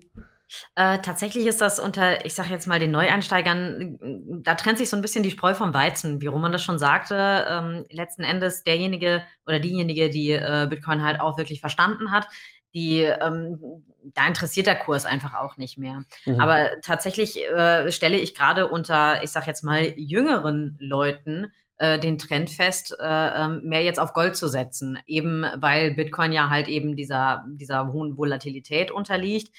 Äh, tatsächlich ist das unter, ich sage jetzt mal, den Neueinsteigern, da trennt sich so ein bisschen die Spreu vom Weizen, wie Roman das schon sagte. Ähm, letzten Endes derjenige oder diejenige, die äh, Bitcoin halt auch wirklich verstanden hat, die, ähm, da interessiert der Kurs einfach auch nicht mehr. Mhm. Aber tatsächlich äh, stelle ich gerade unter, ich sage jetzt mal, jüngeren Leuten äh, den Trend fest, äh, ähm, mehr jetzt auf Gold zu setzen, eben weil Bitcoin ja halt eben dieser, dieser hohen Volatilität unterliegt.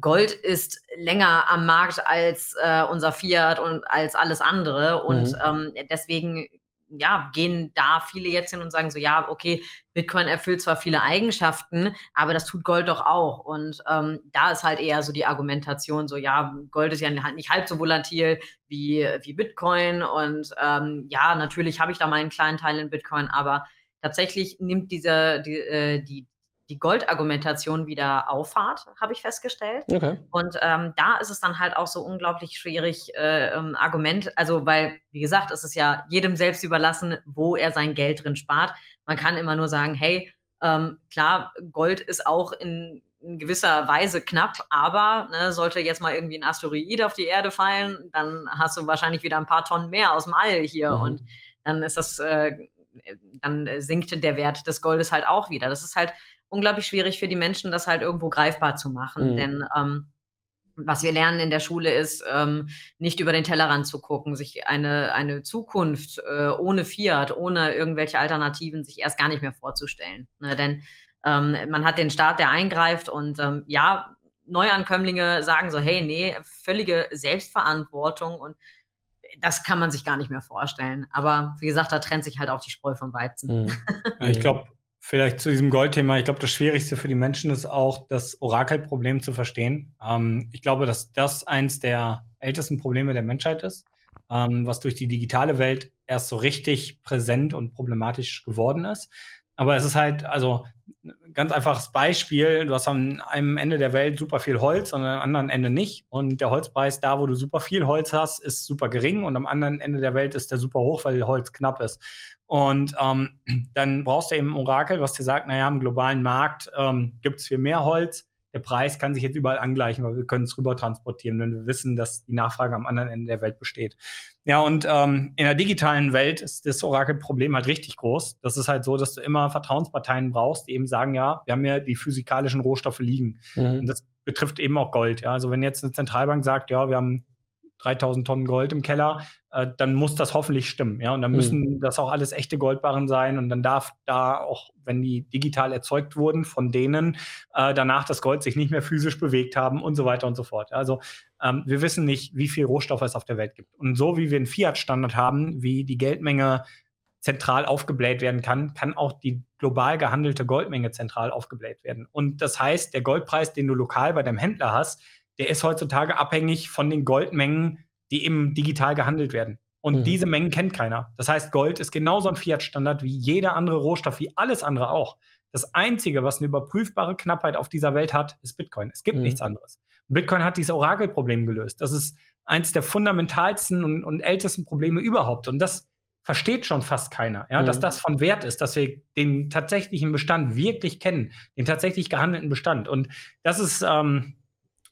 Gold ist länger am Markt als äh, unser Fiat und als alles andere. Und mhm. ähm, deswegen ja, gehen da viele jetzt hin und sagen so, ja, okay, Bitcoin erfüllt zwar viele Eigenschaften, aber das tut Gold doch auch. Und ähm, da ist halt eher so die Argumentation so, ja, Gold ist ja nicht halb so volatil wie, wie Bitcoin. Und ähm, ja, natürlich habe ich da mal einen kleinen Teil in Bitcoin, aber tatsächlich nimmt diese, die, äh, die, die Goldargumentation wieder auffahrt, habe ich festgestellt. Okay. Und ähm, da ist es dann halt auch so unglaublich schwierig, äh, ähm, Argument, also weil, wie gesagt, es ist ja jedem selbst überlassen, wo er sein Geld drin spart. Man kann immer nur sagen, hey, ähm, klar, Gold ist auch in, in gewisser Weise knapp, aber ne, sollte jetzt mal irgendwie ein Asteroid auf die Erde fallen, dann hast du wahrscheinlich wieder ein paar Tonnen mehr aus dem All hier mhm. und dann ist das, äh, dann sinkt der Wert des Goldes halt auch wieder. Das ist halt unglaublich schwierig für die Menschen, das halt irgendwo greifbar zu machen. Mhm. Denn ähm, was wir lernen in der Schule ist, ähm, nicht über den Tellerrand zu gucken, sich eine, eine Zukunft äh, ohne Fiat, ohne irgendwelche Alternativen sich erst gar nicht mehr vorzustellen. Ne? Denn ähm, man hat den Staat, der eingreift und ähm, ja, Neuankömmlinge sagen so, hey, nee, völlige Selbstverantwortung und das kann man sich gar nicht mehr vorstellen. Aber wie gesagt, da trennt sich halt auch die Spreu vom Weizen. Mhm. ich glaube, Vielleicht zu diesem Goldthema. Ich glaube, das Schwierigste für die Menschen ist auch, das Orakelproblem zu verstehen. Ähm, ich glaube, dass das eins der ältesten Probleme der Menschheit ist, ähm, was durch die digitale Welt erst so richtig präsent und problematisch geworden ist. Aber es ist halt, also ganz einfaches Beispiel, du hast am einem Ende der Welt super viel Holz und am anderen Ende nicht. Und der Holzpreis da, wo du super viel Holz hast, ist super gering und am anderen Ende der Welt ist der super hoch, weil Holz knapp ist. Und ähm, dann brauchst du eben ein Orakel, was dir sagt, naja, im globalen Markt ähm, gibt es viel mehr Holz. Der Preis kann sich jetzt überall angleichen, weil wir können es rüber transportieren, wenn wir wissen, dass die Nachfrage am anderen Ende der Welt besteht. Ja, und ähm, in der digitalen Welt ist das Orakelproblem halt richtig groß. Das ist halt so, dass du immer Vertrauensparteien brauchst, die eben sagen, ja, wir haben ja die physikalischen Rohstoffe liegen. Mhm. Und das betrifft eben auch Gold. Ja, also wenn jetzt eine Zentralbank sagt, ja, wir haben 3000 Tonnen Gold im Keller, äh, dann muss das hoffentlich stimmen. Ja? Und dann mhm. müssen mhm. das auch alles echte Goldbarren sein. Und dann darf da auch, wenn die digital erzeugt wurden, von denen äh, danach das Gold sich nicht mehr physisch bewegt haben und so weiter und so fort. Also ähm, wir wissen nicht, wie viel Rohstoffe es auf der Welt gibt. Und so wie wir einen Fiat-Standard haben, wie die Geldmenge zentral aufgebläht werden kann, kann auch die global gehandelte Goldmenge zentral aufgebläht werden. Und das heißt, der Goldpreis, den du lokal bei deinem Händler hast, der ist heutzutage abhängig von den Goldmengen, die eben digital gehandelt werden. Und mhm. diese Mengen kennt keiner. Das heißt, Gold ist genauso ein Fiat-Standard wie jeder andere Rohstoff, wie alles andere auch. Das Einzige, was eine überprüfbare Knappheit auf dieser Welt hat, ist Bitcoin. Es gibt mhm. nichts anderes. Bitcoin hat dieses Orakelproblem gelöst. Das ist eins der fundamentalsten und, und, ältesten Probleme überhaupt. Und das versteht schon fast keiner, ja, mhm. dass das von Wert ist, dass wir den tatsächlichen Bestand wirklich kennen, den tatsächlich gehandelten Bestand. Und das ist ähm,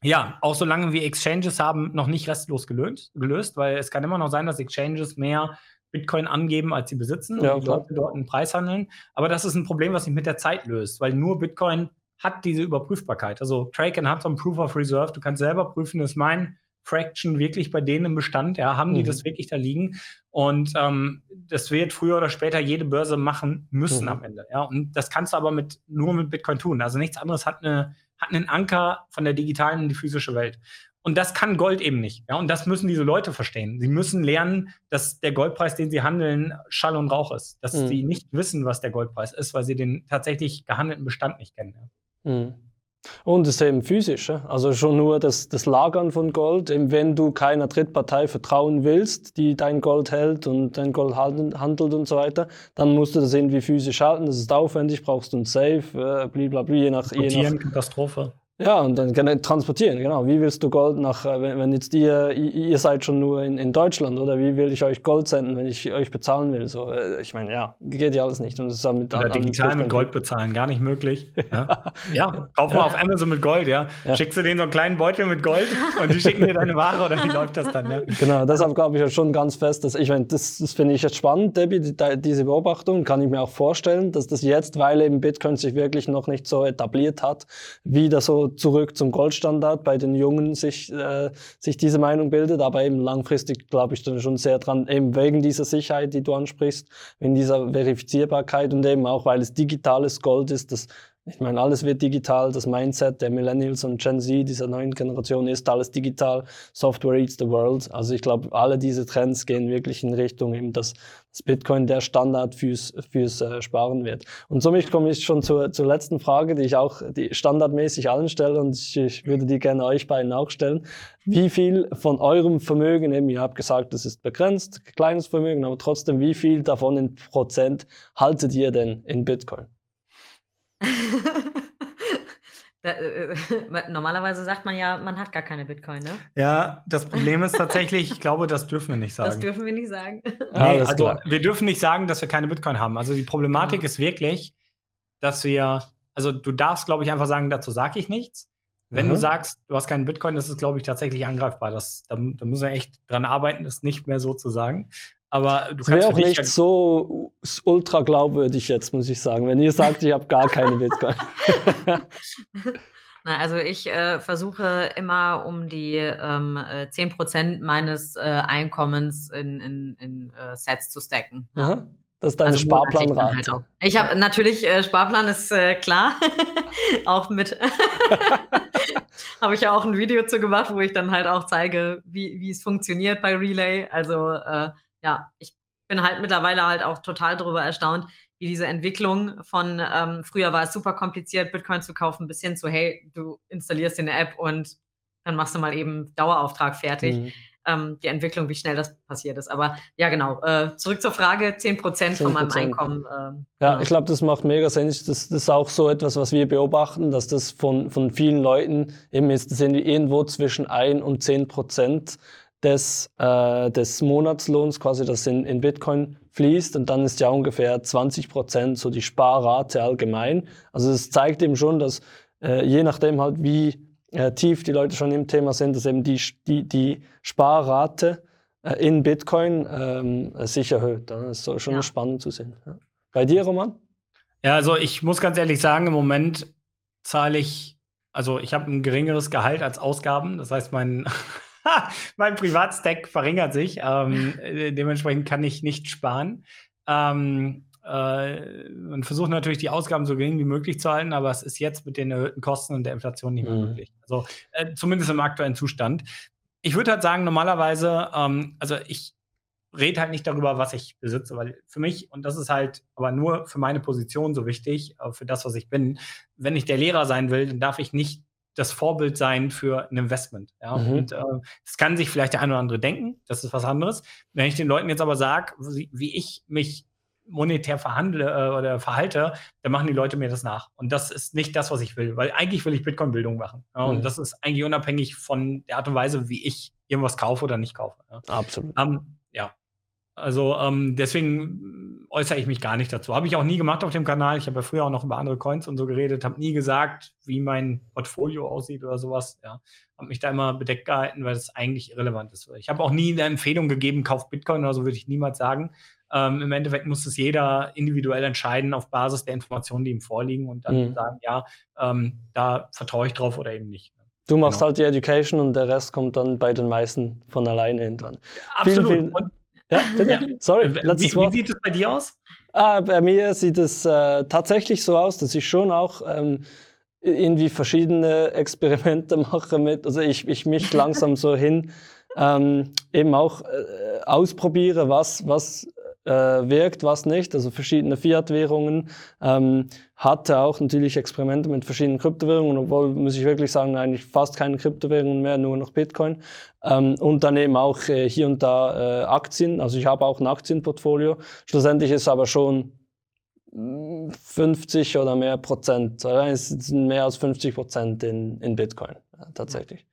ja auch solange wir Exchanges haben, noch nicht restlos gelöst, gelöst, weil es kann immer noch sein, dass Exchanges mehr Bitcoin angeben, als sie besitzen ja, und die Leute dort einen Preis handeln. Aber das ist ein Problem, was sich mit der Zeit löst, weil nur Bitcoin hat diese Überprüfbarkeit. Also Kraken hat so ein Proof of Reserve. Du kannst selber prüfen, ist mein Fraction wirklich bei denen im Bestand? Ja, haben die mhm. das wirklich da liegen? Und ähm, das wird früher oder später jede Börse machen müssen mhm. am Ende. Ja, und das kannst du aber mit, nur mit Bitcoin tun. Also nichts anderes hat, eine, hat einen Anker von der digitalen in die physische Welt. Und das kann Gold eben nicht. Ja, und das müssen diese Leute verstehen. Sie müssen lernen, dass der Goldpreis, den sie handeln, Schall und Rauch ist. Dass mhm. sie nicht wissen, was der Goldpreis ist, weil sie den tatsächlich gehandelten Bestand nicht kennen. Ja. Mhm. Und es ist eben physisch, also schon nur das, das Lagern von Gold. Wenn du keiner Drittpartei vertrauen willst, die dein Gold hält und dein Gold handelt und so weiter, dann musst du das irgendwie physisch halten. Das ist aufwendig, brauchst du ein Safe, äh, blablabla, je nach, je nach Katastrophe. Ja, und dann transportieren, genau. Wie willst du Gold nach, äh, wenn, wenn jetzt ihr, ihr seid schon nur in, in Deutschland, oder wie will ich euch Gold senden, wenn ich euch bezahlen will? So, äh, ich meine, ja, geht ja alles nicht. Und das ist mit oder digital mit Gold bezahlen, gar nicht möglich. Ja, ja kauf mal auf Amazon mit Gold, ja. ja. Schickst du denen so einen kleinen Beutel mit Gold und die schicken dir deine Ware oder wie läuft das dann? Ja? Genau, deshalb glaube ich ja schon ganz fest, dass ich meine, das, das finde ich jetzt spannend, Debbie, die, diese Beobachtung, kann ich mir auch vorstellen, dass das jetzt, weil eben Bitcoin sich wirklich noch nicht so etabliert hat, wieder so zurück zum Gold Goldstandard bei den Jungen sich, äh, sich diese Meinung bildet, aber eben langfristig glaube ich dann schon sehr dran, eben wegen dieser Sicherheit, die du ansprichst, wegen dieser Verifizierbarkeit und eben auch, weil es digitales Gold ist, das ich meine, alles wird digital. Das Mindset der Millennials und Gen Z dieser neuen Generation ist alles digital. Software eats the world. Also ich glaube, alle diese Trends gehen wirklich in Richtung eben, dass das Bitcoin der Standard fürs, fürs äh, Sparen wird. Und somit komme ich schon zur, zur letzten Frage, die ich auch die standardmäßig allen stelle und ich, ich würde die gerne euch beiden auch stellen. Wie viel von eurem Vermögen, eben, ihr habt gesagt, das ist begrenzt, kleines Vermögen, aber trotzdem, wie viel davon in Prozent haltet ihr denn in Bitcoin? Da, äh, äh normalerweise sagt man ja, man hat gar keine Bitcoin, ne? Ja, das Problem ist tatsächlich, ich glaube, das dürfen wir nicht sagen. Das dürfen wir nicht sagen. Nee, also wir dürfen nicht sagen, dass wir keine Bitcoin haben. Also die Problematik ja. ist wirklich, dass wir, also du darfst, glaube ich, einfach sagen, dazu sage ich nichts. Wenn mhm. du sagst, du hast keinen Bitcoin, das ist, glaube ich, tatsächlich angreifbar. Das, da, da müssen wir echt dran arbeiten, das nicht mehr so zu sagen. Aber du kannst auch nicht so ultra glaubwürdig jetzt, muss ich sagen, wenn ihr sagt, ich habe gar keine Bitcoin. Na, also ich äh, versuche immer um die ähm, 10% äh, meines äh, Einkommens in, in, in äh, Sets zu stacken. Ja. Das ist deine also Sparplanrate. Halt ich habe natürlich, äh, Sparplan ist äh, klar, auch mit, habe ich ja auch ein Video zu gemacht, wo ich dann halt auch zeige, wie, wie es funktioniert bei Relay. Also äh, ja, ich bin halt mittlerweile halt auch total darüber erstaunt, wie diese Entwicklung von ähm, früher war es super kompliziert, Bitcoin zu kaufen, bis hin zu, hey, du installierst dir eine App und dann machst du mal eben Dauerauftrag fertig. Mhm. Ähm, die Entwicklung, wie schnell das passiert ist. Aber ja, genau. Äh, zurück zur Frage: 10 Prozent von meinem Einkommen. Äh, ja, genau. ich glaube, das macht mega Sinn. Das, das, ist auch so etwas, was wir beobachten, dass das von, von vielen Leuten eben ist, das sind irgendwo zwischen 1 und 10 Prozent des, äh, des Monatslohns, quasi das in, in Bitcoin fließt. Und dann ist ja ungefähr 20 Prozent so die Sparrate allgemein. Also es zeigt eben schon, dass äh, je nachdem halt, wie äh, tief die Leute schon im Thema sind, dass eben die, die, die Sparrate äh, in Bitcoin ähm, sich erhöht. Das ist so schon ja. spannend zu sehen. Ja. Bei dir, Roman? Ja, also ich muss ganz ehrlich sagen, im Moment zahle ich, also ich habe ein geringeres Gehalt als Ausgaben. Das heißt, mein mein Privatstack verringert sich. Ähm, äh, dementsprechend kann ich nicht sparen. Ähm, äh, man versucht natürlich, die Ausgaben so gering wie möglich zu halten, aber es ist jetzt mit den erhöhten Kosten und der Inflation nicht mehr mhm. möglich. Also äh, zumindest im aktuellen Zustand. Ich würde halt sagen, normalerweise, ähm, also ich rede halt nicht darüber, was ich besitze, weil für mich, und das ist halt aber nur für meine Position so wichtig, äh, für das, was ich bin, wenn ich der Lehrer sein will, dann darf ich nicht das Vorbild sein für ein Investment. Ja? Mhm. Und äh, das kann sich vielleicht der eine oder andere denken, das ist was anderes. Wenn ich den Leuten jetzt aber sage, wie, wie, ich mich monetär verhandle äh, oder verhalte, dann machen die Leute mir das nach. Und das ist nicht das, was ich will, weil eigentlich will ich Bitcoin-Bildung machen. Ja, und mhm. das ist eigentlich unabhängig von der Art und Weise, wie ich irgendwas kaufe oder nicht kaufe. Ja. Absolut. Ähm, ja. Also ähm, deswegen äußere ich mich gar nicht dazu. Habe ich auch nie gemacht auf dem Kanal. Ich habe ja früher auch noch über andere Coins und so geredet, habe nie gesagt, wie mein Portfolio aussieht oder sowas. Ja, habe mich da immer bedeckt gehalten, weil das eigentlich irrelevant ist. Ich habe auch nie eine Empfehlung gegeben, kauf Bitcoin oder so, würde ich niemals sagen. Ähm, Im Endeffekt muss es jeder individuell entscheiden auf Basis der Informationen, die ihm vorliegen und dann mhm. sagen, ja, ähm, da vertraue ich drauf oder eben nicht. Du machst genau. halt die Education und der Rest kommt dann bei den meisten von alleine hinten. Absolut. Vielen, vielen, ja, ja. Sorry, letztes wie, Wort. Wie sieht es bei dir aus? Ah, bei mir sieht es äh, tatsächlich so aus, dass ich schon auch ähm, irgendwie verschiedene Experimente mache mit, also ich, ich mich langsam so hin ähm, eben auch äh, ausprobiere, was, was äh, wirkt, was nicht, also verschiedene Fiat-Währungen. Ähm, hatte auch natürlich Experimente mit verschiedenen Kryptowährungen, obwohl, muss ich wirklich sagen, eigentlich fast keine Kryptowährungen mehr, nur noch Bitcoin. Ähm, und dann eben auch äh, hier und da äh, Aktien, also ich habe auch ein Aktienportfolio. Schlussendlich ist aber schon 50 oder mehr Prozent, es sind mehr als 50 Prozent in, in Bitcoin, ja, tatsächlich.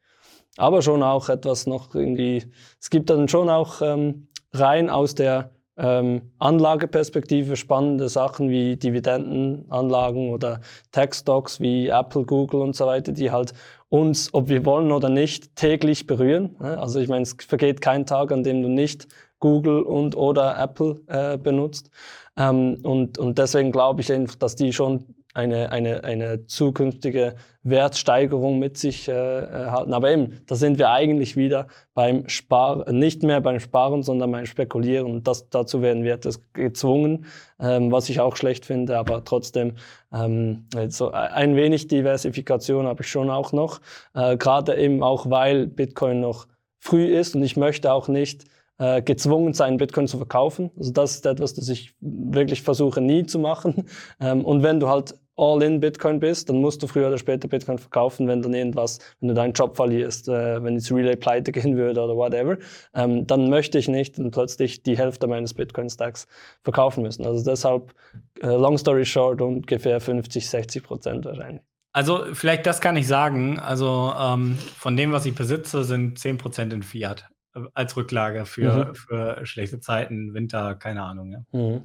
Aber schon auch etwas noch irgendwie, es gibt dann schon auch ähm, rein aus der ähm, Anlageperspektive spannende Sachen wie Dividendenanlagen oder Tech-Stocks wie Apple, Google und so weiter, die halt uns, ob wir wollen oder nicht, täglich berühren. Also ich meine, es vergeht kein Tag, an dem du nicht Google und oder Apple äh, benutzt. Ähm, und, und deswegen glaube ich einfach, dass die schon eine, eine, eine zukünftige Wertsteigerung mit sich äh, halten. Aber eben, da sind wir eigentlich wieder beim Sparen, nicht mehr beim Sparen, sondern beim Spekulieren. Und das, dazu werden wir das gezwungen, ähm, was ich auch schlecht finde, aber trotzdem ähm, also ein wenig Diversifikation habe ich schon auch noch. Äh, Gerade eben auch, weil Bitcoin noch früh ist und ich möchte auch nicht äh, gezwungen sein, Bitcoin zu verkaufen. Also das ist etwas, das ich wirklich versuche nie zu machen. Ähm, und wenn du halt all in Bitcoin bist, dann musst du früher oder später Bitcoin verkaufen, wenn dann irgendwas, wenn du deinen Job verlierst, äh, wenn jetzt Relay pleite gehen würde oder whatever, ähm, dann möchte ich nicht dann plötzlich die Hälfte meines Bitcoin-Stacks verkaufen müssen. Also deshalb, äh, long story short, ungefähr 50, 60 Prozent wahrscheinlich. Also vielleicht das kann ich sagen. Also ähm, von dem, was ich besitze, sind 10 Prozent in Fiat als Rücklage für, mhm. für schlechte Zeiten, Winter, keine Ahnung. Ja. Mhm.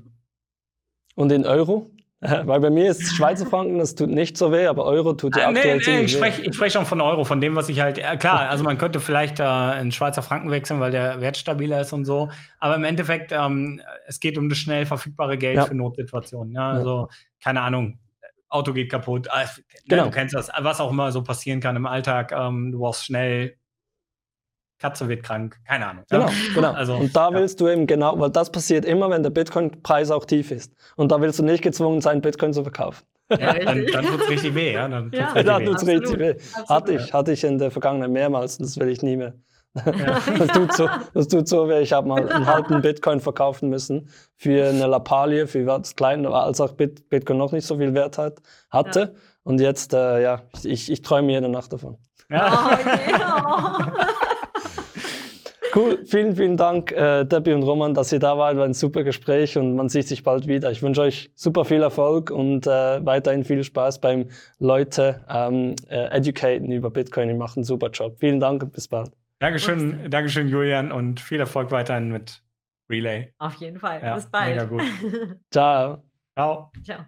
Und in Euro? Weil bei mir ist Schweizer Franken, das tut nicht so weh, aber Euro tut ja ah, aktuell nee, nee, ich spreche ich sprech schon von Euro, von dem, was ich halt, äh, klar, also man könnte vielleicht äh, in Schweizer Franken wechseln, weil der Wert stabiler ist und so, aber im Endeffekt, ähm, es geht um das schnell verfügbare Geld ja. für Notsituationen. Ja? Also, keine Ahnung, Auto geht kaputt, äh, genau. du kennst das, was auch immer so passieren kann im Alltag, ähm, du brauchst schnell Katze wird krank, keine Ahnung. Genau, ja. genau. Also, und da willst ja. du eben genau, weil das passiert immer, wenn der Bitcoin-Preis auch tief ist. Und da willst du nicht gezwungen sein, Bitcoin zu verkaufen. Ja, dann, dann tut es richtig weh, ja. Dann tut's ja, richtig, dann tut's richtig weh. Hatte ich, hatte ich in der Vergangenheit mehrmals, das will ich nie mehr. Ja. das, tut so, das tut so weh. Ich habe mal einen halben Bitcoin verkaufen müssen für eine Lappalie, für was klein, als auch Bitcoin noch nicht so viel Wert hat, hatte. Ja. Und jetzt, äh, ja, ich, ich träume jede Nacht davon. Ja. Oh, yeah. Cool, vielen, vielen Dank, äh, Debbie und Roman, dass ihr da wart. War ein super Gespräch und man sieht sich bald wieder. Ich wünsche euch super viel Erfolg und äh, weiterhin viel Spaß beim Leute ähm, äh, educaten über Bitcoin. Ihr macht einen super Job. Vielen Dank und bis bald. Dankeschön, Dankeschön, Julian, und viel Erfolg weiterhin mit Relay. Auf jeden Fall. Ja, bis bald. Mega gut. Ciao. Ciao. Ciao.